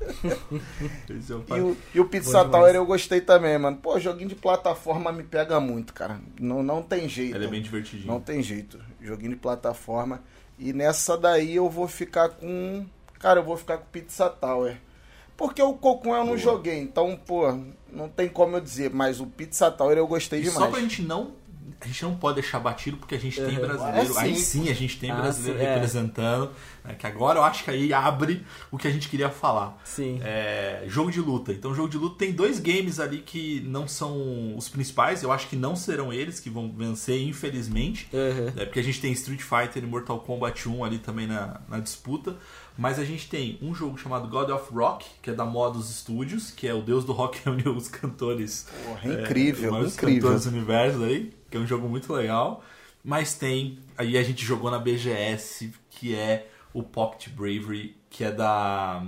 É e, o, e o Pizza Tower eu gostei também, mano. Pô, joguinho de plataforma me pega muito, cara. Não, não tem jeito. Ele é bem divertidinho. Não tem jeito. Joguinho de plataforma. E nessa daí eu vou ficar com. Cara, eu vou ficar com Pizza Tower. Porque o Cocum eu não Boa. joguei, então, pô, não tem como eu dizer. Mas o Pizza Tower eu gostei e demais. Só pra gente não a gente não pode deixar batido porque a gente tem brasileiro. É, aí sim a gente tem ah, brasileiro sim, é. representando. Né, que agora eu acho que aí abre o que a gente queria falar. Sim. É, jogo de luta. Então, jogo de luta tem dois games ali que não são os principais. Eu acho que não serão eles que vão vencer, infelizmente. Uhum. É, porque a gente tem Street Fighter e Mortal Kombat 1 ali também na, na disputa. Mas a gente tem um jogo chamado God of Rock, que é da Modus Studios, que é o deus do rock reuniu os cantores. Porra, é incrível, é, os incrível. cantores do universo aí, que é um jogo muito legal. Mas tem, aí a gente jogou na BGS, que é o Pocket Bravery, que é da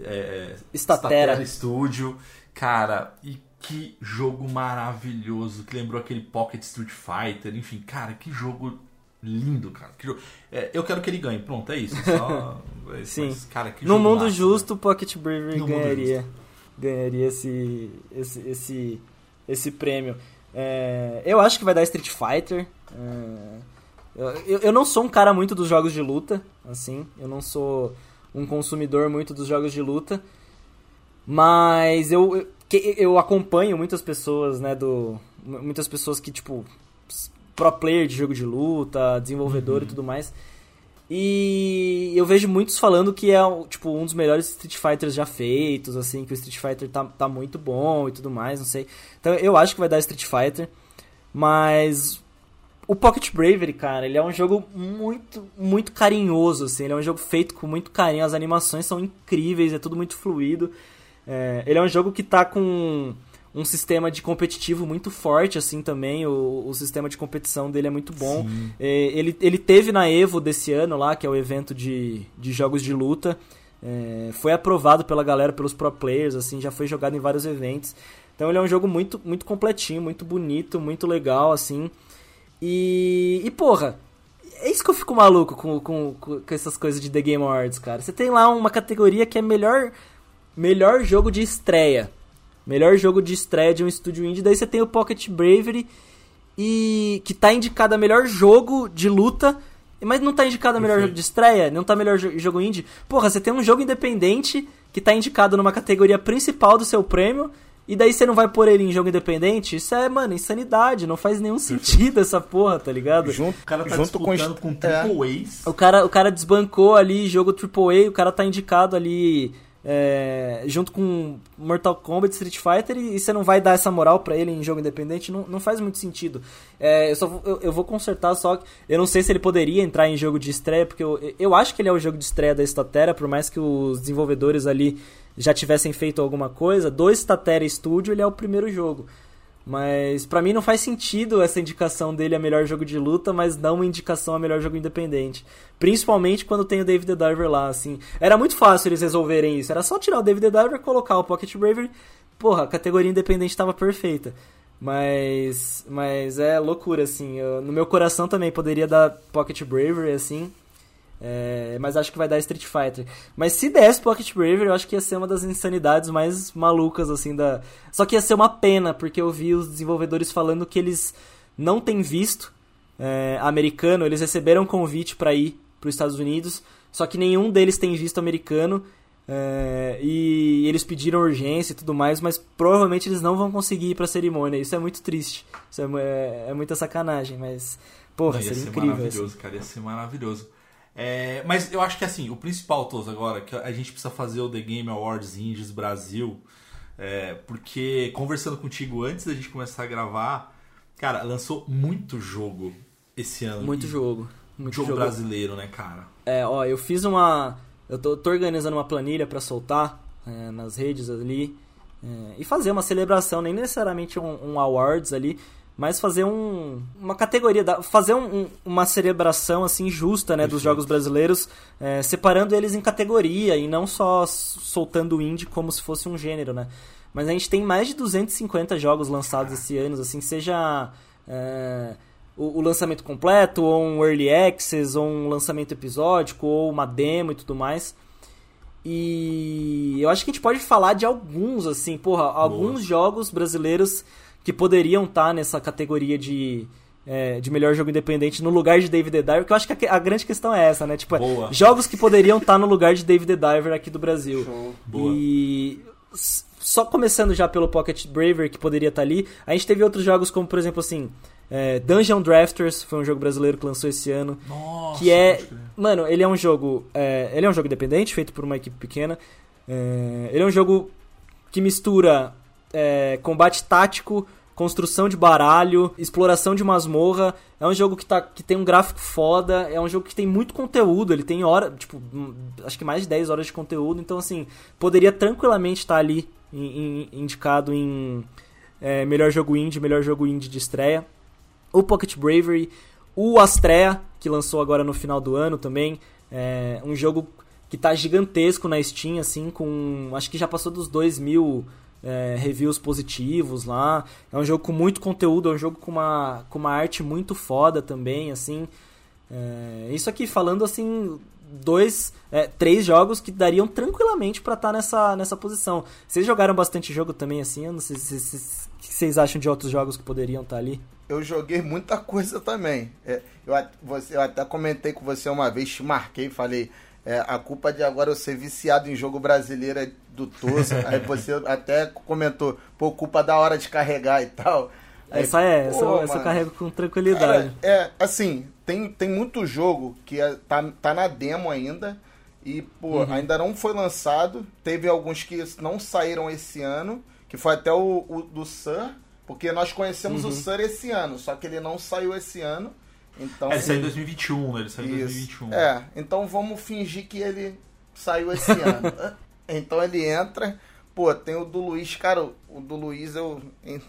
é, Statera. Statera Studio. Cara, e que jogo maravilhoso, que lembrou aquele Pocket Street Fighter, enfim, cara, que jogo lindo, cara. Que jogo- é, eu quero que ele ganhe, pronto, é isso. Só, é, Sim. mas, cara, que No mundo massa, justo, o Pocket Bravery No ganharia, ganharia esse, esse, esse, esse prêmio. É, eu acho que vai dar Street Fighter. É, eu, eu- não sou um cara muito dos jogos de luta, assim. Eu não sou um consumidor muito dos jogos de luta. Mas eu, eu, eu acompanho muitas pessoas, né, do... Muitas pessoas que, tipo, pro player de jogo de luta, desenvolvedor e tudo mais. E eu vejo muitos falando que é tipo um dos melhores Street Fighters já feitos, assim, que o Street Fighter tá, tá muito bom e tudo mais, não sei. Então eu acho que vai dar Street Fighter, mas o Pocket Bravery, cara, ele é um jogo muito, muito carinhoso, assim, ele é um jogo feito com muito carinho, as animações são incríveis, é tudo muito fluido. É, ele é um jogo que tá com um sistema de competitivo muito forte, assim, também. O, o sistema de competição dele é muito bom. É, ele, ele teve na Evo desse ano lá, que é o evento de, de jogos de luta. É, foi aprovado pela galera, pelos pro players, assim, já foi jogado em vários eventos. Então ele é um jogo muito, muito completinho, muito bonito, muito legal, assim. E, e porra, é isso que eu fico maluco com, com, com essas coisas de The Game Awards, cara. Você tem lá uma categoria que é melhor, melhor jogo de estreia. Melhor jogo de estreia de um estúdio indie. Daí você tem o Pocket Bravery, e que tá indicado a melhor jogo de luta, mas não tá indicado a melhor Perfeito. jogo de estreia, não tá melhor jo- jogo indie. Porra, você tem um jogo independente que tá indicado numa categoria principal do seu prêmio, e daí você não vai pôr ele em jogo independente? Isso é, mano, insanidade. Não faz nenhum sentido essa porra, tá ligado? Junto, O cara tá junto com, disputando com, é, Triple A's. O cara, o cara desbancou ali jogo AAA, o cara tá indicado ali é, junto com Mortal Kombat, Street Fighter, e, e você não vai dar essa moral pra ele em jogo independente, não, não faz muito sentido. É, eu, só, eu, eu vou consertar só, que eu não sei se ele poderia entrar em jogo de estreia, porque eu, eu acho que ele é o jogo de estreia da Statera, por mais que os desenvolvedores ali já tivessem feito alguma coisa, do Statera Studio ele é o primeiro jogo. Mas pra mim não faz sentido essa indicação dele a melhor jogo de luta, mas não uma indicação a melhor jogo independente. Principalmente quando tem o David the Diver lá, assim. Era muito fácil eles resolverem isso. Era só tirar o David the Diver, colocar o Pocket Bravery. Porra, a categoria independente tava perfeita. Mas mas é loucura assim. Eu- no meu coração também poderia dar Pocket Bravery assim. É, mas acho que vai dar Street Fighter. Mas se desse Pocket Bravery, eu acho que ia ser uma das insanidades mais malucas, assim, da. Só que ia ser uma pena, porque eu vi os desenvolvedores falando que eles não têm visto é, americano, eles receberam convite para ir para os Estados Unidos, só que nenhum deles tem visto americano. é, e eles pediram urgência e tudo mais, mas provavelmente eles não vão conseguir ir pra cerimônia. Isso é muito triste. Isso é, é, é muita sacanagem, mas. Porra, Não, ia seria ser incrível. maravilhoso, assim. cara. Ia ser maravilhoso. É, mas eu acho que assim, o principal, Toso, agora, que a gente precisa fazer o The Game Awards Indies Brasil. é, porque conversando contigo antes da gente começar a gravar, cara, lançou muito jogo esse ano. Muito jogo. Muito jogo jogo. brasileiro, né, cara? É, ó, eu fiz uma. Eu tô, tô organizando uma planilha pra soltar é, nas redes ali. é, e fazer uma celebração, nem necessariamente um, um awards ali, mas fazer um, uma categoria, fazer um- um- uma celebração assim justa, né, dos jogos brasileiros, é, separando eles em categoria e não só soltando o indie como se fosse um gênero, né? Mas a gente tem mais de 250 jogos lançados esse ano, assim, seja é, o, o lançamento completo, ou um early access, ou um lançamento episódico, ou uma demo e tudo mais. E eu acho que a gente pode falar de alguns, assim, porra, alguns jogos brasileiros que poderiam estar nessa categoria de, é, de melhor jogo independente no lugar de David the Diver, que eu acho que a, a grande questão é essa, né? Tipo, Boa. jogos que poderiam estar no lugar de David the Diver aqui do Brasil. Boa. E só começando já pelo Pocket Braver, que poderia estar ali, a gente teve outros jogos como, por exemplo, assim, é, Dungeon Drafters, foi um jogo brasileiro que lançou esse ano, Nossa, que é, mano, ele é um jogo, é, ele é um jogo independente, feito por uma equipe pequena, É, ele é um jogo que mistura é, combate tático, construção de baralho, exploração de masmorra. É um jogo que, tá, que tem um gráfico foda, é um jogo que tem muito conteúdo, ele tem hora, tipo, hum, acho que mais de 10 horas de conteúdo, então assim, poderia tranquilamente estar ali em- em- indicado em é, melhor jogo indie, melhor jogo indie de estreia. O Pocket Bravery, o Astrea, que lançou agora no final do ano também, é um jogo que tá gigantesco na Steam, assim, com. Acho que já passou dos 2 mil é, reviews positivos lá. É um jogo com muito conteúdo, é um jogo com uma, com uma arte muito foda também, assim. É, isso aqui falando assim, dois, é, três jogos que dariam tranquilamente para estar tá nessa, nessa posição. Vocês jogaram bastante jogo também assim? Eu não sei se, que vocês acham de outros jogos que poderiam estar tá ali. Eu joguei muita coisa também. É, eu, você, eu até comentei com você uma vez, te marquei, falei. É, a culpa de agora eu ser viciado em jogo brasileiro é do Toso. Aí você até comentou, pô, culpa da hora de carregar e tal. Essa é, essa, pô, essa eu carrego com tranquilidade. Cara, é, assim, tem, tem muito jogo que é, tá, tá na demo ainda. E, pô, uhum. ainda não foi lançado. Teve alguns que não saíram esse ano. Que foi até o, o do Sur. Porque nós conhecemos uhum. o Sur esse ano. Só que ele não saiu esse ano. Então, é, ele saiu em 2021, né? Ele saiu em 2021. É, então vamos fingir que ele saiu esse ano. então ele entra. Pô, tem o do Luiz, cara, o do Luiz eu.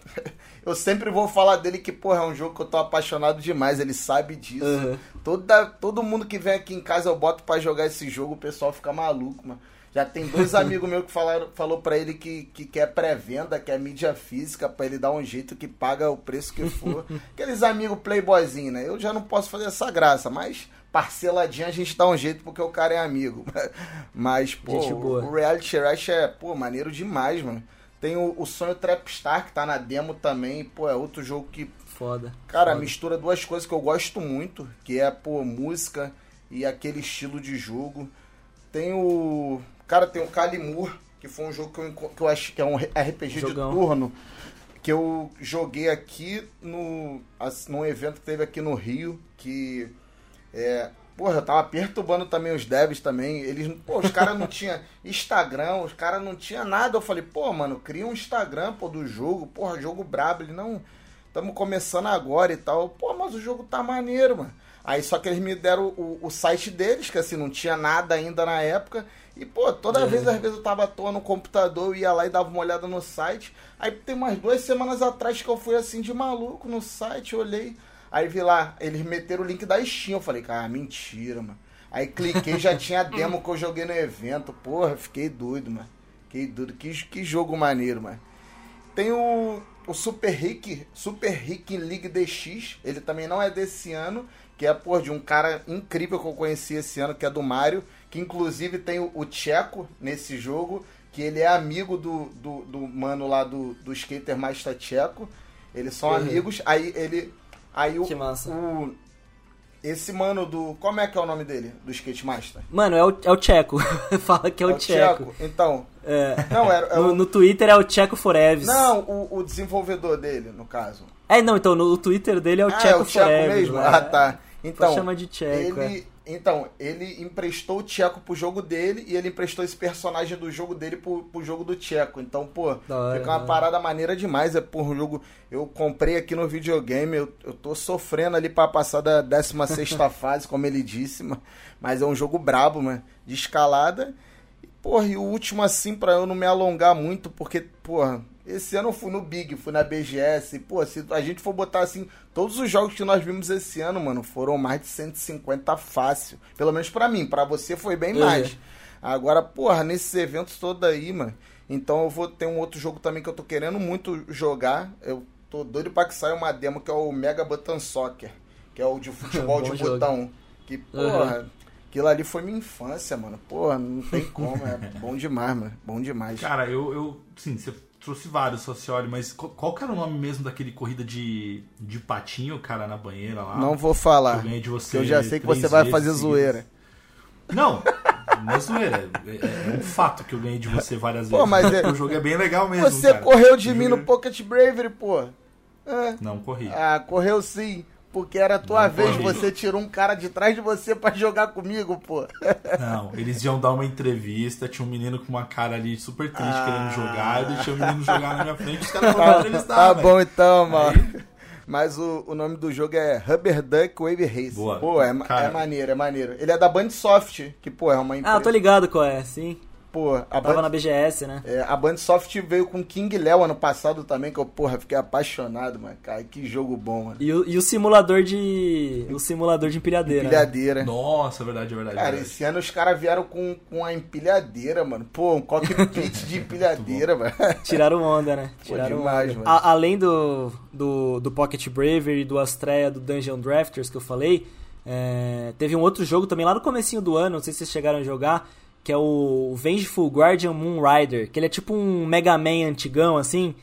Eu sempre vou falar dele que, porra, é um jogo que eu tô apaixonado demais, ele sabe disso. Uhum. Toda, todo mundo que vem aqui em casa eu boto para jogar esse jogo, o pessoal fica maluco, mano. Já tem dois amigos meus que falaram, falou para ele que, que quer pré-venda, quer mídia física, para ele dar um jeito que paga o preço que for. Aqueles amigos playboyzinho, né? Eu já não posso fazer essa graça, mas parceladinha a gente dá um jeito porque o cara é amigo. Mas, pô, o Reality Rush é, pô, maneiro demais, mano. Tem o, o Sonho Trapstar, que tá na demo também, pô, é outro jogo que. Foda. Cara, foda. mistura duas coisas que eu gosto muito, que é, pô, música e aquele estilo de jogo. Tem o. Cara, tem o Kalimur, que foi um jogo que eu, que eu acho que é um RPG Jogão. de turno. Que eu joguei aqui no, num evento que teve aqui no Rio, que é, porra, eu tava perturbando também os devs também. Eles, pô, os caras não tinham Instagram, os caras não tinham nada. Eu falei, pô, mano, cria um Instagram, pô, do jogo, porra, jogo brabo. Ele, não, estamos começando agora e tal. Pô, mas o jogo tá maneiro, mano. Aí só que eles me deram o, o site deles, que assim, não tinha nada ainda na época. E, pô, toda é. vez, às vezes eu tava à toa no computador, eu ia lá e dava uma olhada no site. Aí tem umas duas semanas atrás que eu fui assim de maluco no site, olhei. Aí vi lá, eles meteram o link da Steam. Eu falei, cara, mentira, mano. Aí cliquei, já tinha a demo que eu joguei no evento. Porra, fiquei doido, mano. Fiquei doido. Que, que jogo maneiro, mano. Tem o, o Super Rick, Super Rick League DX. Ele também não é desse ano. Que é, pô, de um cara incrível que eu conheci esse ano, que é do Mario. Que inclusive tem o, o Tcheco nesse jogo. Que ele é amigo do, do, do mano lá do, do Skater Master Tcheco. Eles são uhum. amigos. Aí ele Aí o, que massa. o. Esse mano do. Como é que é o nome dele? Do Skate Master? Mano, é o, é o Tcheco. Fala que é o, é o Tcheco. Então. É. Não, era, é no, o... no Twitter é o Tcheco Forever. Não, o, o desenvolvedor dele, no caso. É, não, então, no Twitter dele é o ah, Tcheco é o Tcheco mesmo? É. Ah, tá. Então, chama de Tcheco. Ele, é. Então, ele emprestou o Tcheco pro jogo dele e ele emprestou esse personagem do jogo dele pro, pro jogo do Tcheco. Então, pô, hora, fica uma né? parada maneira demais. É por um jogo. Eu comprei aqui no videogame, eu, eu tô sofrendo ali para passar da 16 fase, como ele disse, mas é um jogo brabo, mano, de escalada. E, porra, e o último assim, pra eu não me alongar muito, porque, porra, esse ano eu fui no Big, fui na BGS. Pô, se a gente for botar assim, todos os jogos que nós vimos esse ano, mano, foram mais de 150 fácil. Pelo menos para mim, para você foi bem uhum. mais. Agora, porra, nesses eventos todos aí, mano. Então eu vou ter um outro jogo também que eu tô querendo muito jogar. Eu tô doido pra que saia uma demo que é o Mega Button Soccer, que é o de futebol de jogo. botão. Que, porra, uhum. aquilo ali foi minha infância, mano. Porra, não tem como, é bom demais, mano. Bom demais. Cara, eu, eu sim, você trouxe vários, Socioli, mas qual, qual que era o nome mesmo daquele corrida de, de patinho, cara, na banheira lá? Não vou falar. Eu, de você eu já sei que você vai fazer zoeira. Não, não é zoeira. É, é, um fato que eu ganhei de você várias vezes. Pô, mas é... O jogo é bem legal mesmo. Você cara. correu de mim no Pocket Bravery, pô. É. Não, corri. Ah, correu sim porque era a tua não, vez, você tirou um cara de trás de você para jogar comigo, pô. Não, eles iam dar uma entrevista, tinha um menino com uma cara ali super triste ah. querendo jogar, eu deixei o menino jogar na minha frente, os caras foram entrevistar, Tá bom então, mano. Aí... Mas o, o nome do jogo é Rubber Duck Wave Race. Boa. Pô, é, é maneiro, é maneiro. Ele é da Bandsoft, que, pô, é uma empresa... Ah, tô ligado qual é, sim. Pô, a Tava Band... na BGS, né? É, a Bandsoft veio com King Léo ano passado também, que eu, porra, fiquei apaixonado, mano. Cara, que jogo bom, mano. E o, e o simulador de. O simulador de empilhadeira. Né? Empilhadeira. Né? Nossa, é verdade, é verdade. Cara, é verdade. esse ano os caras vieram com, com a empilhadeira, mano. Pô, um cockpit de empilhadeira, mano. Tiraram onda, né? Tiraram Pô, demais, onda. A, além do, do, do Pocket Bravery, do Astrea, do Dungeon Drafters que eu falei. É, teve um outro jogo também lá no comecinho do ano, não sei se vocês chegaram a jogar, que é o Vengeful Guardian Moon Rider, que ele é tipo um Mega Man antigão, assim,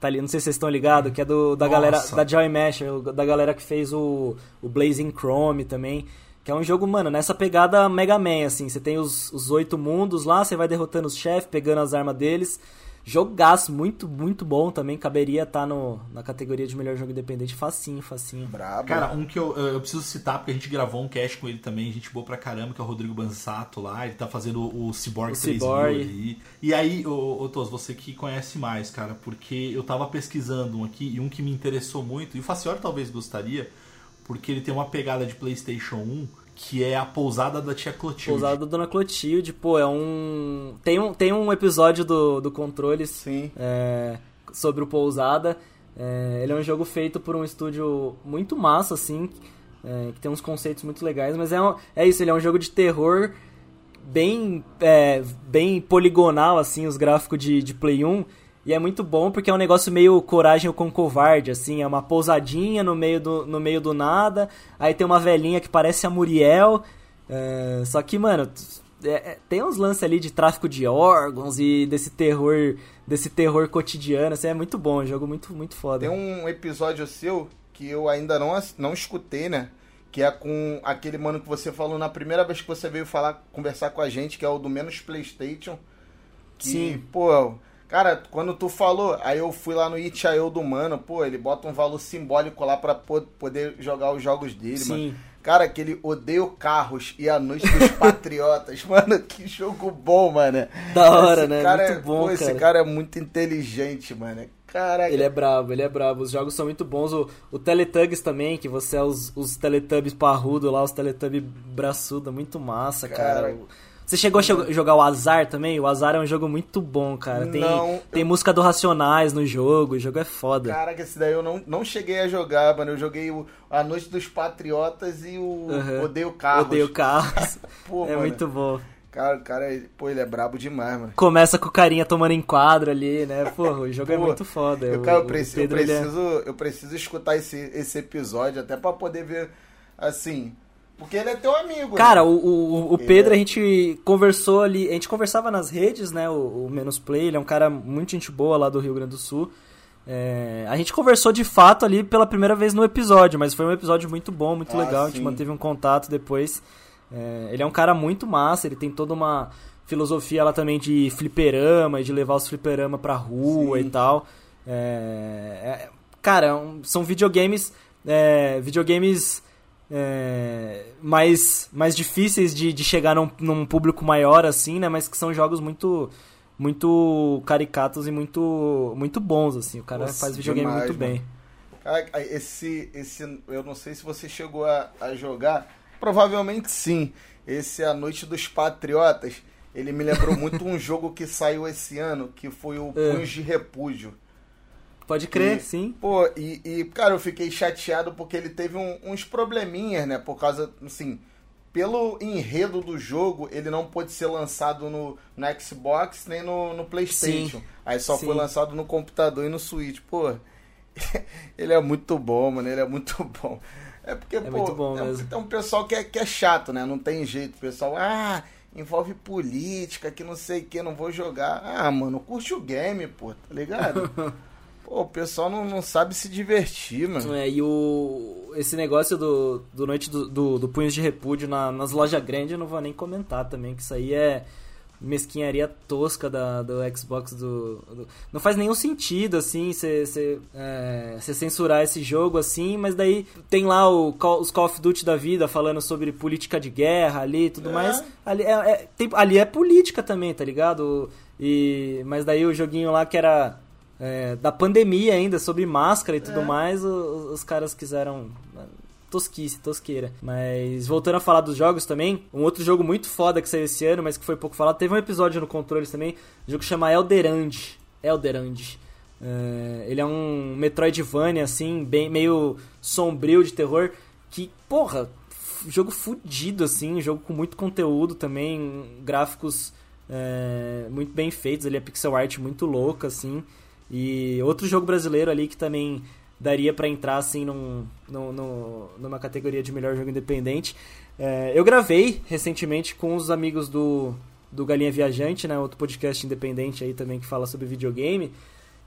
tá ali, não sei se vocês estão ligados, que é do, da Nossa. galera, da Joy Mesh, da galera que fez o, o Blazing Chrome também, que é um jogo, mano, nessa pegada Mega Man, assim, você tem os, os oito mundos lá, você vai derrotando os chefes, pegando as armas deles, jogaço, muito, muito bom também, caberia estar no, na categoria de melhor jogo independente, facinho, facinho. Brabo. Cara, um que eu, eu preciso citar, porque a gente gravou um cast com ele também, gente boa pra caramba, que é o Rodrigo Bansato lá, ele tá fazendo o Cyborg O 3000 Cyborg. ali. E aí, ô, ô Tos, você que conhece mais, cara, porque eu tava pesquisando um aqui, e um que me interessou muito, e o Faciori talvez gostaria, porque ele tem uma pegada de Playstation 1, que é a pousada da tia Clotilde. Pousada da Dona Clotilde, pô, é um. Tem um, tem um episódio do, do Controles Sim. é, sobre o Pousada. É, ele é um jogo feito por um estúdio muito massa, assim, é, que tem uns conceitos muito legais, mas é, um- é isso, ele é um jogo de terror bem, é, bem poligonal, assim, os gráficos de, de Play 1. E é muito bom porque é um negócio meio coragem com covarde, assim, é uma pousadinha no meio do, no meio do nada, aí tem uma velhinha que parece a Muriel, é, só que, mano, é- é- tem uns lances ali de tráfico de órgãos e desse terror, desse terror cotidiano, assim, é muito bom, é um jogo muito, muito foda. Tem um episódio seu que eu ainda não, não escutei, né? Que é com aquele mano que você falou na primeira vez que você veio falar, conversar com a gente, que é o do Menos Playstation. Que, Sim. pô, cara, quando tu falou, aí eu fui lá no Itch.io do mano, pô, ele bota um valor simbólico lá pra po- poder jogar os jogos dele, Sim. mano. Cara, que ele odeia carros e a noite dos patriotas. Mano, que jogo bom, mano. Da hora, Esse né? Cara Muito é, bom, pô, Esse cara. cara é muito inteligente, mano. Caraca. Ele é brabo, ele é brabo. Os jogos são muito bons. O, o Teletubbies também, que você é os, os Teletubbies parrudo lá, os Teletubbies braçudo, muito massa, cara. Cara. Você chegou a jo- jogar o Azar também? O Azar é um jogo muito bom, cara. Tem, Não, tem música do Racionais no jogo, o jogo é foda. Caraca, esse daí eu não, não cheguei a jogar, mano. Eu joguei o A Noite dos Patriotas e o Aham. Odeio Carros. Odeio carros. Pô, é mano. muito bom. Cara, o cara, é- pô, ele é brabo demais, mano. Começa com o carinha tomando enquadro ali, né? Porra, o jogo é Pô, muito foda. Eu, cara, eu o preciso, eu, ele é- preciso, eu preciso escutar esse, esse episódio até pra poder ver, assim... Porque ele é teu amigo, Cara, né? o, o, o Pedro, é- a gente conversou ali, a gente conversava nas redes, né? O, o Menos Play, ele é um cara muito gente boa lá do Rio Grande do Sul. É, a gente conversou de fato ali pela primeira vez no episódio, mas foi um episódio muito bom, muito Ah, legal. A gente sim. manteve um contato depois. É, ele é um cara muito massa, ele tem toda uma filosofia lá também de fliperama e de levar os fliperama pra rua Sim. e tal. É, é- cara, é um- são videogames. é, videogames é, mais, mais difíceis de, de chegar num, num público maior, assim, né? Mas que são jogos muito muito caricatos e muito muito bons, assim. O cara Nossa, faz videogame demais, muito mano. bem. Cara, esse, esse, eu não sei se você chegou a, a jogar, provavelmente sim. Esse A Noite dos Patriotas, ele me lembrou muito um jogo que saiu esse ano, que foi o É. Punhos de Repúdio. Pode crer, E, sim. Pô, e, e, cara, eu fiquei chateado porque ele teve um- uns probleminhas, né? Por causa, assim, pelo enredo do jogo, ele não pôde ser lançado no, no Xbox nem no, no PlayStation. Sim. Aí só Sim. foi lançado no computador e no Switch. Pô, ele é muito bom, mano. Ele é muito bom. É porque, pô, muito bom é, mesmo. tem um pessoal que é, que é chato, né? Não tem jeito. O pessoal, ah, envolve política, que não sei o que, não vou jogar. Ah, mano, curte o game, pô, tá ligado? Pô, o pessoal não, não sabe se divertir, mano. É, e o, esse negócio do, do Noite do, do, do Punhos de Repúdio na- nas lojas grandes eu não vou nem comentar também, que isso aí é mesquinharia tosca da, do Xbox do, do- Não faz nenhum sentido, assim, você é, cê censurar esse jogo, assim, mas daí tem lá o, os Call of Duty da vida falando sobre política de guerra ali e tudo É. mais. Ali é, é- tem- ali é política também, tá ligado? E, mas daí o joguinho lá que era é, da pandemia ainda, sobre máscara e tudo É. mais, o- os, caras quiseram. Tosquice, tosqueira. Mas voltando a falar dos jogos também, um outro jogo muito foda que saiu esse ano, mas que foi pouco falado, teve um episódio no Controles também, um jogo que chama Elderand. Elderand. É, ele é um Metroidvania, assim, bem, meio sombrio de terror, que, porra, jogo fudido, assim, jogo com muito conteúdo também, gráficos é, muito bem feitos, ali a pixel art muito louca, assim. E outro jogo brasileiro ali que também daria para entrar assim num, num, num, numa categoria de melhor jogo independente. É, eu gravei recentemente com os amigos do, do Galinha Viajante, né, outro podcast independente aí também que fala sobre videogame.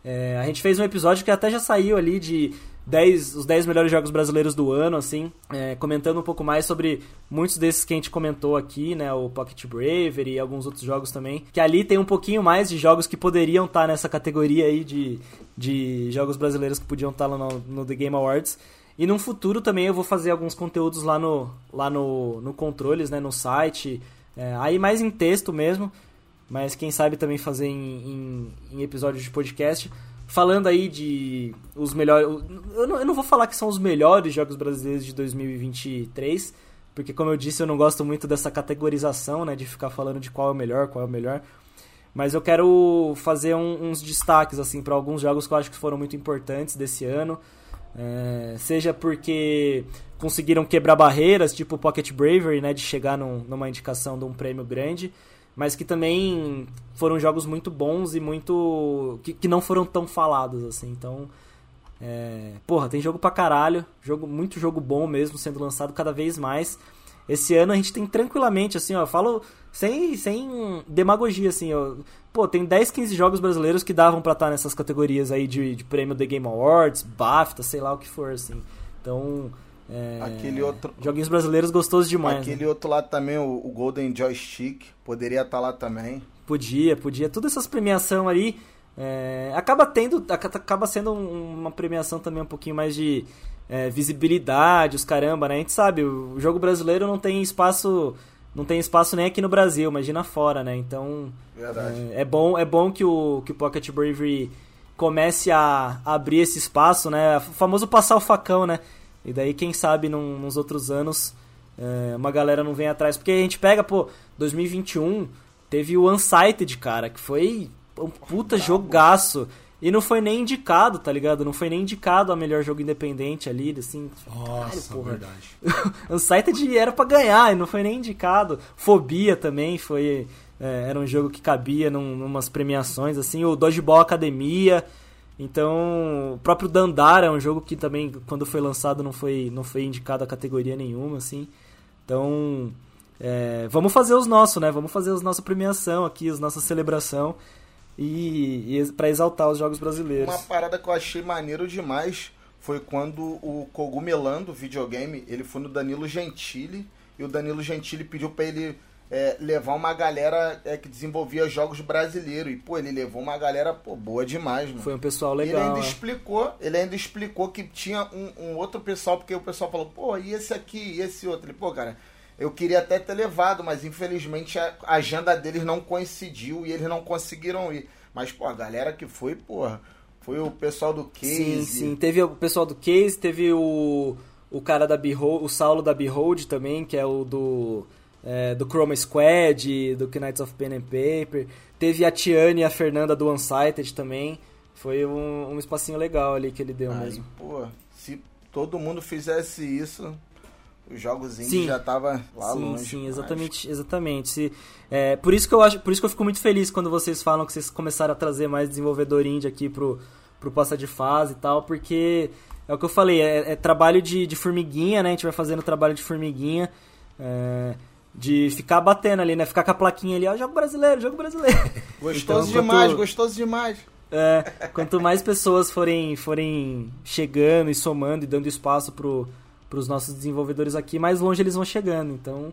É, a gente fez um episódio que até já saiu ali de 10, os 10 melhores jogos brasileiros do ano, assim, é, comentando um pouco mais sobre muitos desses que a gente comentou aqui, né, o Pocket Bravery e alguns outros jogos também, que ali tem um pouquinho mais de jogos que poderiam estar tá nessa categoria aí de, de jogos brasileiros que podiam estar tá lá no, no The Game Awards. E no futuro também eu vou fazer alguns conteúdos lá no, lá no, no Controles, né, no site, é, aí mais em texto mesmo, mas quem sabe também fazer em, em, em episódios de podcast, falando aí de os melhores. Eu não, eu não, vou falar que são os melhores jogos brasileiros de 2023, porque como eu disse, eu não gosto muito dessa categorização, né, de ficar falando de qual é o melhor, qual é o melhor. Mas eu quero fazer um, uns destaques assim para alguns jogos que eu acho que foram muito importantes desse ano. É, seja porque conseguiram quebrar barreiras, tipo Pocket Bravery, né, de chegar num, numa indicação de um prêmio grande mas que também foram jogos muito bons e muito. que, que não foram tão falados, assim. Então. É... Porra, tem jogo pra caralho, jogo, muito jogo bom mesmo sendo lançado cada vez mais. Esse ano a gente tem tranquilamente, assim, ó, eu falo sem, sem demagogia, assim, ó. Pô, tem 10, 15 jogos brasileiros que davam pra estar nessas categorias aí de, de prêmio The Game Awards, BAFTA, sei lá o que for, assim. Então, é, aquele outro. Joguinhos brasileiros gostosos demais. Aquele né? outro lá também, o, o, Golden Joystick, poderia estar tá lá também. Podia, podia. Todas essas premiação aí. É, acaba tendo. Acaba sendo uma premiação também um pouquinho mais de é, visibilidade, os caramba, né? A gente sabe, o jogo brasileiro não tem espaço. Não tem espaço nem aqui no Brasil, imagina fora, né? Então. É, é, bom, é bom que o, que o Pocket Bravery comece a abrir esse espaço, né? O famoso passar o facão, né? E daí, quem sabe, num, nos outros anos, é, uma galera não vem atrás. Porque a gente pega, pô, 2021 teve o Unsighted, cara, que foi um puta jogaço. E não foi nem indicado, tá ligado? Não foi nem indicado a melhor jogo independente ali, assim. Nossa, caralho, verdade. Unsighted era para ganhar e não foi nem indicado. Fobia também foi. É, era um jogo que cabia num, numas premiações, assim. O Dodgeball Academia. Então, o próprio Dandara é um jogo que também, quando foi lançado, não foi, não foi indicado a categoria nenhuma, assim. Então, é, vamos fazer os nossos, né? Vamos fazer a nossa premiação aqui, a nossa celebração e, e para exaltar os jogos brasileiros. Uma parada que eu achei maneiro demais foi quando o Cogumelando videogame, ele foi no Danilo Gentili e o Danilo Gentili pediu para ele é, levar uma galera é, que desenvolvia jogos brasileiros. E, pô, ele levou uma galera pô, boa demais, mano. Foi um pessoal legal. Ele ainda é. explicou, ele ainda explicou que tinha um, um, outro pessoal, porque o pessoal falou, pô, e esse aqui, e esse outro? Ele, pô, cara, eu queria até ter levado, mas infelizmente a agenda deles não coincidiu e eles não conseguiram ir. Mas, pô, a galera que foi, porra, foi o pessoal do Case. Sim, sim. Teve o pessoal do Case, teve o, o cara da Behold, o Saulo da Behold também, que é o do é, do Chroma Squad, do Knights of Pen and Paper. Teve a Tiane e a Fernanda do Unsighted também. Foi um, um espacinho legal ali que ele deu Ai, mesmo. Pô, se todo mundo fizesse isso, os jogos indie já tava lá sim, longe. Sim, exatamente, exatamente. Se, é, por isso que eu acho, por isso que eu fico muito feliz quando vocês falam que vocês começaram a trazer mais desenvolvedor indie aqui pro pro passa de fase e tal, porque é o que eu falei, é, é trabalho de, de, formiguinha, né? A gente vai fazendo trabalho de formiguinha. É, de ficar batendo ali, né? Ficar com a plaquinha ali, ó, jogo brasileiro, jogo brasileiro. Gostoso então, demais, quanto, gostoso demais. É, quanto mais pessoas forem, forem chegando e somando e dando espaço pro, pros nossos desenvolvedores aqui, mais longe eles vão chegando. Então,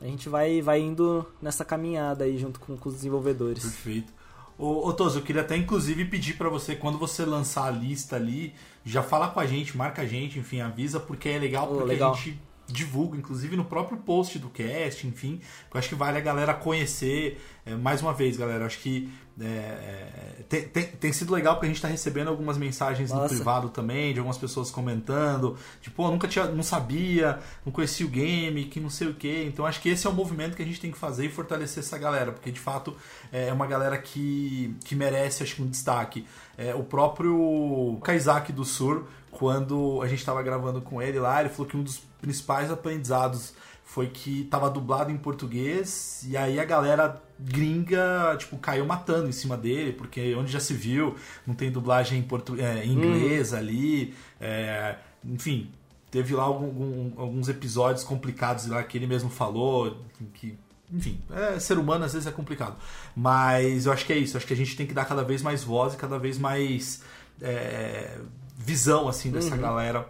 a gente vai, vai indo nessa caminhada aí junto com, com os desenvolvedores. Perfeito. Ô, ô Toso, eu queria até inclusive pedir para você, quando você lançar a lista ali, já fala com a gente, marca a gente, enfim, avisa, porque é legal, porque legal. a gente divulgo, inclusive no próprio post do cast, enfim, eu acho que vale a galera conhecer. É, mais uma vez, galera, acho que é, é, tem, tem, tem, sido legal porque a gente está recebendo algumas mensagens Nossa. no privado também, de algumas pessoas comentando, tipo, nunca tinha, não sabia, não conhecia o game, que não sei o que. Então acho que esse é o movimento que a gente tem que fazer e fortalecer essa galera, porque de fato é uma galera que, que merece, acho que, um destaque. É, o próprio Kaizaki do Sur, quando a gente estava gravando com ele lá, ele falou que um dos principais aprendizados foi que tava dublado em português e aí a galera gringa, tipo, caiu matando em cima dele, porque onde já se viu, não tem dublagem em, portu é, em inglês ali, é, enfim, teve lá algum- alguns episódios complicados lá que ele mesmo falou, que, enfim, é, ser humano às vezes é complicado. Mas eu acho que é isso, acho que a gente tem que dar cada vez mais voz e cada vez mais é, visão, assim, dessa galera.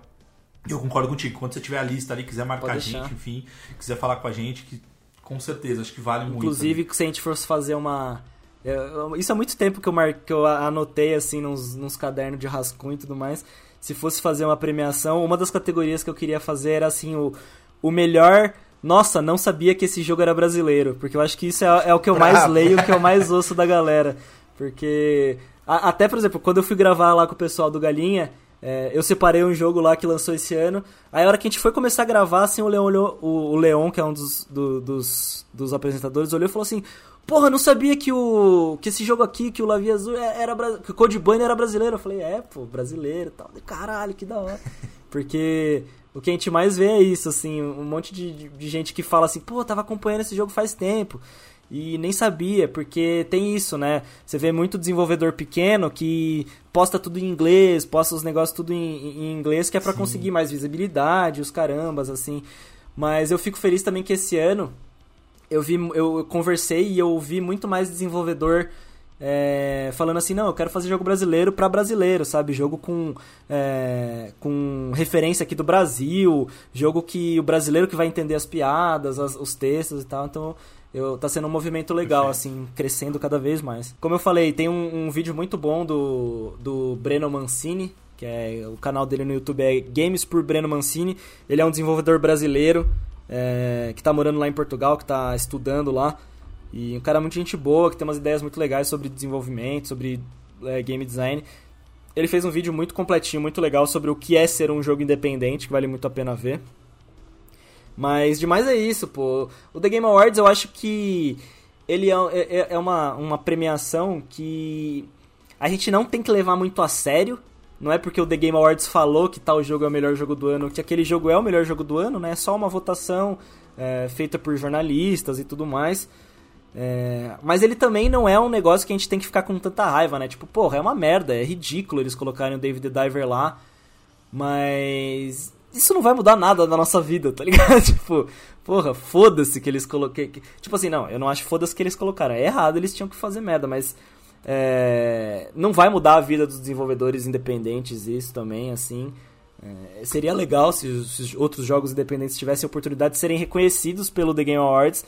Eu concordo contigo, quando você tiver a lista ali, quiser marcar a gente, enfim, quiser falar com a gente, que com certeza, acho que vale muito. Inclusive, se a gente fosse fazer uma. é, eu- Isso há muito tempo que eu, mar... que eu anotei assim nos, nos cadernos de rascunho e tudo mais. Se fosse fazer uma premiação, uma das categorias que eu queria fazer era assim, o, o melhor. Nossa, não sabia que esse jogo era brasileiro. Porque eu acho que isso é, é o que eu mais leio, o que eu mais ouço da galera. Porque. a- até, por exemplo, quando eu fui gravar lá com o pessoal do Galinha, é, eu separei um jogo lá que lançou esse ano. Aí a hora que a gente foi começar a gravar, assim, o Leon olhou, o, o Leon, que é um dos, do- dos, dos apresentadores, olhou e falou assim, porra, não sabia que o. que esse jogo aqui, que o Lavi Azul é- era que o Code Bunny era brasileiro. Eu falei, é, pô, brasileiro e tal. Caralho, que da hora. Porque o que a gente mais vê é isso, assim, um monte de, de- de gente que fala assim, pô, tava acompanhando esse jogo faz tempo. E nem sabia, porque tem isso, né? Você vê muito desenvolvedor pequeno que posta tudo em inglês, posta os negócios tudo em, em inglês, que é pra conseguir mais visibilidade, os carambas, assim. Mas eu fico feliz também que esse ano eu vi, eu conversei e eu ouvi muito mais desenvolvedor é, falando assim, não, eu quero fazer jogo brasileiro pra brasileiro, sabe? Jogo com, é, com referência aqui do Brasil, jogo que o brasileiro que vai entender as piadas, as- os textos e tal, então eu, tá sendo um movimento legal, assim, crescendo cada vez mais. Como eu falei, tem um, um vídeo muito bom do, do Breno Mancini, que é o canal dele no YouTube é Games por Breno Mancini. Ele é um desenvolvedor brasileiro é, que tá morando lá em Portugal, que tá estudando lá. E um cara muito gente boa, que tem umas ideias muito legais sobre desenvolvimento, sobre é, game design. Ele fez um vídeo muito completinho, muito legal sobre o que é ser um jogo independente, que vale muito a pena ver. Mas demais é isso, pô. O The Game Awards eu acho que ele é, é, é uma, uma premiação que a gente não tem que levar muito a sério. Não é porque o The Game Awards falou que tal jogo é o melhor jogo do ano, que aquele jogo é o melhor jogo do ano, né? É só uma votação é, feita por jornalistas e tudo mais. É, mas ele também não é um negócio que a gente tem que ficar com tanta raiva, né? Tipo, porra, é uma merda, é ridículo eles colocarem o David the Diver lá. Mas isso não vai mudar nada na nossa vida, tá ligado? tipo, porra, foda-se que eles coloquei. que- Tipo assim, não, eu não acho foda-se que eles colocaram. É errado, eles tinham que fazer merda, mas. é, não vai mudar a vida dos desenvolvedores independentes, isso também, assim. É, seria legal se se os outros jogos independentes tivessem a oportunidade de serem reconhecidos pelo The Game Awards,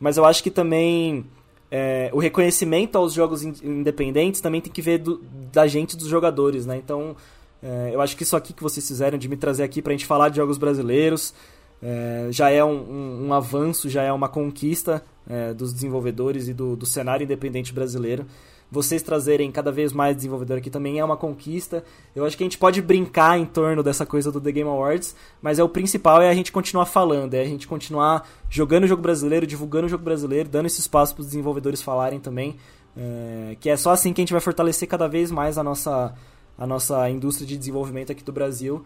mas eu acho que também é, o reconhecimento aos jogos in- independentes também tem que ver do- da gente, dos jogadores, né? Então, é, eu acho que isso aqui que vocês fizeram de me trazer aqui pra gente falar de jogos brasileiros é, já é um, um- um avanço, já é uma conquista é, dos desenvolvedores e do, do cenário independente brasileiro. Vocês trazerem cada vez mais desenvolvedor aqui também é uma conquista. Eu acho que a gente pode brincar em torno dessa coisa do The Game Awards, mas é o principal é a gente continuar falando, é a gente continuar jogando o jogo brasileiro, divulgando o jogo brasileiro, dando esse espaço para os desenvolvedores falarem também. é, que é só assim que a gente vai fortalecer cada vez mais a nossa, a nossa indústria de desenvolvimento aqui do Brasil.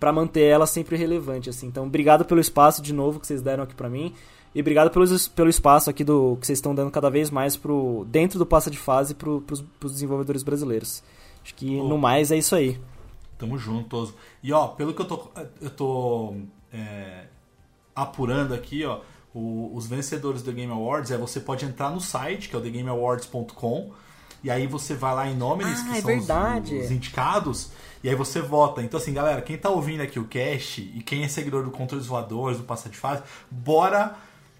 para manter ela sempre relevante assim. Então, obrigado pelo espaço de novo que vocês deram aqui para mim. E obrigado pelo, pelo espaço aqui do que vocês estão dando cada vez mais pro, dentro do passa de fase para os desenvolvedores brasileiros. Acho que no mais é isso aí. Tamo junto, Toso. E ó, pelo que eu tô, eu tô é, apurando aqui, ó, o- os vencedores do Game Awards é você pode entrar no site, que é o thegameawards.com, e aí você vai lá em Nominees, Ah, que é são verdade. Os, os indicados, e aí você vota. Então assim, galera, quem tá ouvindo aqui o cast e quem é seguidor do Controles Voadores, do Passa de Fase, bora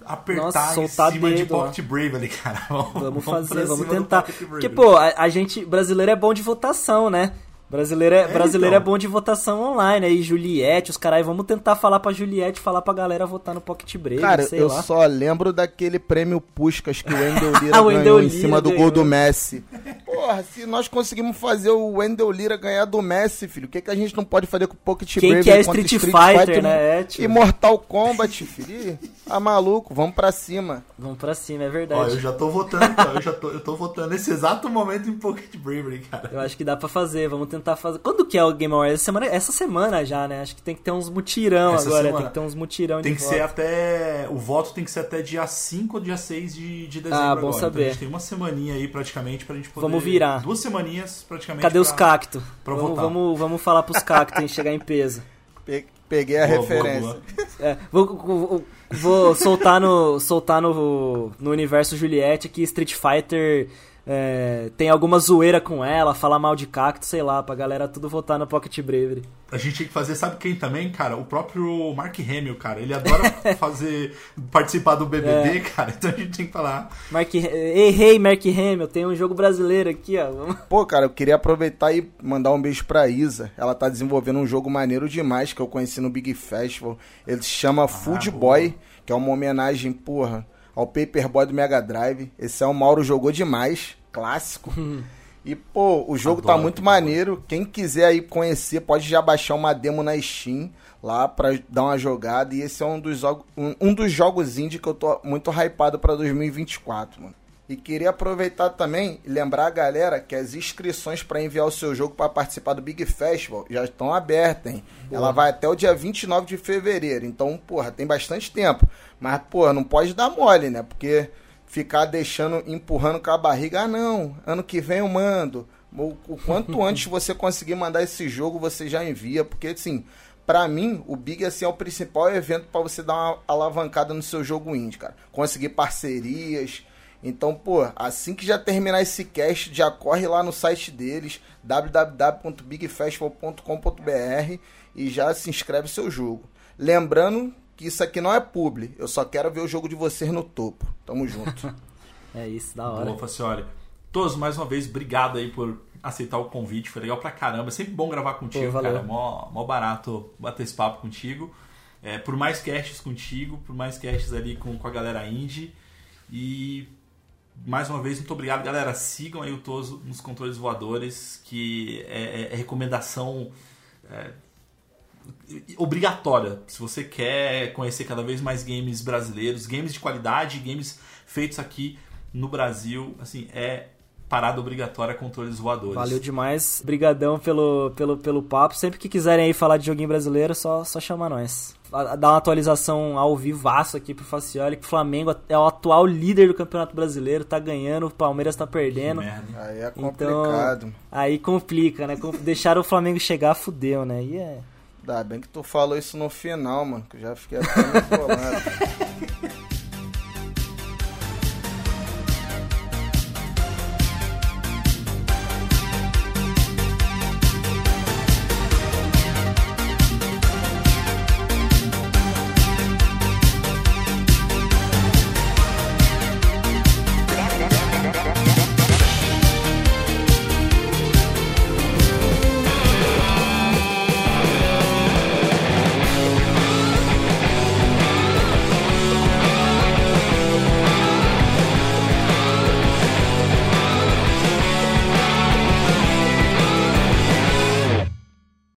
apertar Nossa, em cima de dedo, ó. Pocket Brave ali, cara. Vamos pra fazer, vamos tentar. Porque, pô, a, a gente, brasileiro é bom de votação, né? Brasileiro é, brasileiro então. é bom de votação online. Aí, Juliette, os caras, vamos tentar falar pra Juliette, falar pra galera votar no Pocket Brave, Cara, eu lá. só lembro daquele prêmio Puskas que o Wendel Lira ganhou em Lira cima do ganhou. gol do Messi. Porra, se nós conseguimos fazer o Wendell Lira ganhar do Messi, filho, o que, que a gente não pode fazer com o Pocket Quem Brave que é contra Street Fighter, né? É, tio. e Mortal Kombat, filho? Ih, Tá maluco, vamos pra cima. Vamos pra cima, é Ó, verdade. eu já tô votando, então, eu já tô, eu tô votando nesse exato momento em Pocket Bravery, cara. Eu acho que dá pra fazer, vamos tentar fazer. Quando que é o Game Awards? Essa semana, essa semana já, né? Acho que tem que ter uns mutirão Essa agora, semana. tem que ter uns mutirão Tem de que ser voto. até. O voto tem que ser até dia 5 ou dia 6 de, de dezembro. Ah, bom agora. saber. Então a gente tem uma semaninha aí praticamente pra gente poder. Vamos virar. Duas semaninhas praticamente. Cadê os pra- cactos? pra Vamos, vamos, vamos falar pros cactos em chegar em peso. Pe- Peguei a Boa, boa, referência. boa. É, vou, vou- vou soltar no soltar no, no universo Juliette que Street Fighter é, tem alguma zoeira com ela, falar mal de cacto, sei lá, pra galera tudo votar no Pocket Bravery. A gente tem que fazer, sabe quem também, cara? O próprio Mark Hamill, cara. Ele adora fazer. participar do BBB, É. cara. Então a gente tem que falar. Mark, ei, hey, Mark Hamill, tem um jogo brasileiro aqui, ó. Pô, cara, eu queria aproveitar e mandar um beijo pra Isa. Ela tá desenvolvendo um jogo maneiro demais que eu conheci no Big Festival. Ele se chama Food boa. Boy, que é uma homenagem, porra, ao Paperboy do Mega Drive. Esse é o Mauro jogou demais, clássico. E, pô, o jogo tá Adoro muito Paperboy. maneiro. Quem quiser aí conhecer, pode já baixar uma demo na Steam lá pra dar uma jogada. E esse é um dos, um, um dos jogos indie que eu tô muito hypado pra 2024, mano. E queria aproveitar também e lembrar a galera que as inscrições para enviar o seu jogo para participar do Big Festival já estão abertas, hein? Ela vai até o dia 29 de fevereiro. Então, porra, tem bastante tempo. Mas, porra, não pode dar mole, né? Porque ficar deixando, empurrando com a barriga, ah, não, ano que vem eu mando. O, o quanto antes você conseguir mandar esse jogo, você já envia, porque assim, pra mim, o Big assim, é o principal evento pra você dar uma alavancada no seu jogo indie, cara. Conseguir parcerias. Então, pô, assim que já terminar esse cast, já corre lá no site deles, www.bigfestival.com.br e já se inscreve no seu jogo. Lembrando que isso aqui não é publi, eu só quero ver o jogo de vocês no topo. Tamo junto. É isso, da hora. Boa, Facioli. Todos, mais uma vez, obrigado aí por aceitar o convite. Foi legal pra caramba. É sempre bom gravar contigo, Pô, valeu. cara. Mó, mó barato bater esse papo contigo. É, por mais casts contigo, por mais casts ali com, com a galera indie. E mais uma vez, muito obrigado, galera. Sigam aí o Toso nos controles voadores, que é, é- é recomendação é, obrigatória. Se você quer conhecer cada vez mais games brasileiros, games de qualidade, games feitos aqui no Brasil, assim, é parada obrigatória controles voadores. Valeu demais. Brigadão pelo, pelo, pelo papo. Sempre que quiserem aí falar de joguinho brasileiro, só, só chamar nós. Dar uma atualização ao vivaço aqui pro Facioli, que o Flamengo é o atual líder do Campeonato Brasileiro, tá ganhando, o Palmeiras tá Que perdendo. merda. Aí é Então, complicado. aí complica, né? Deixaram o Flamengo chegar, fudeu, né? E é. Ainda bem que tu falou isso no final, mano, que eu já fiquei até me.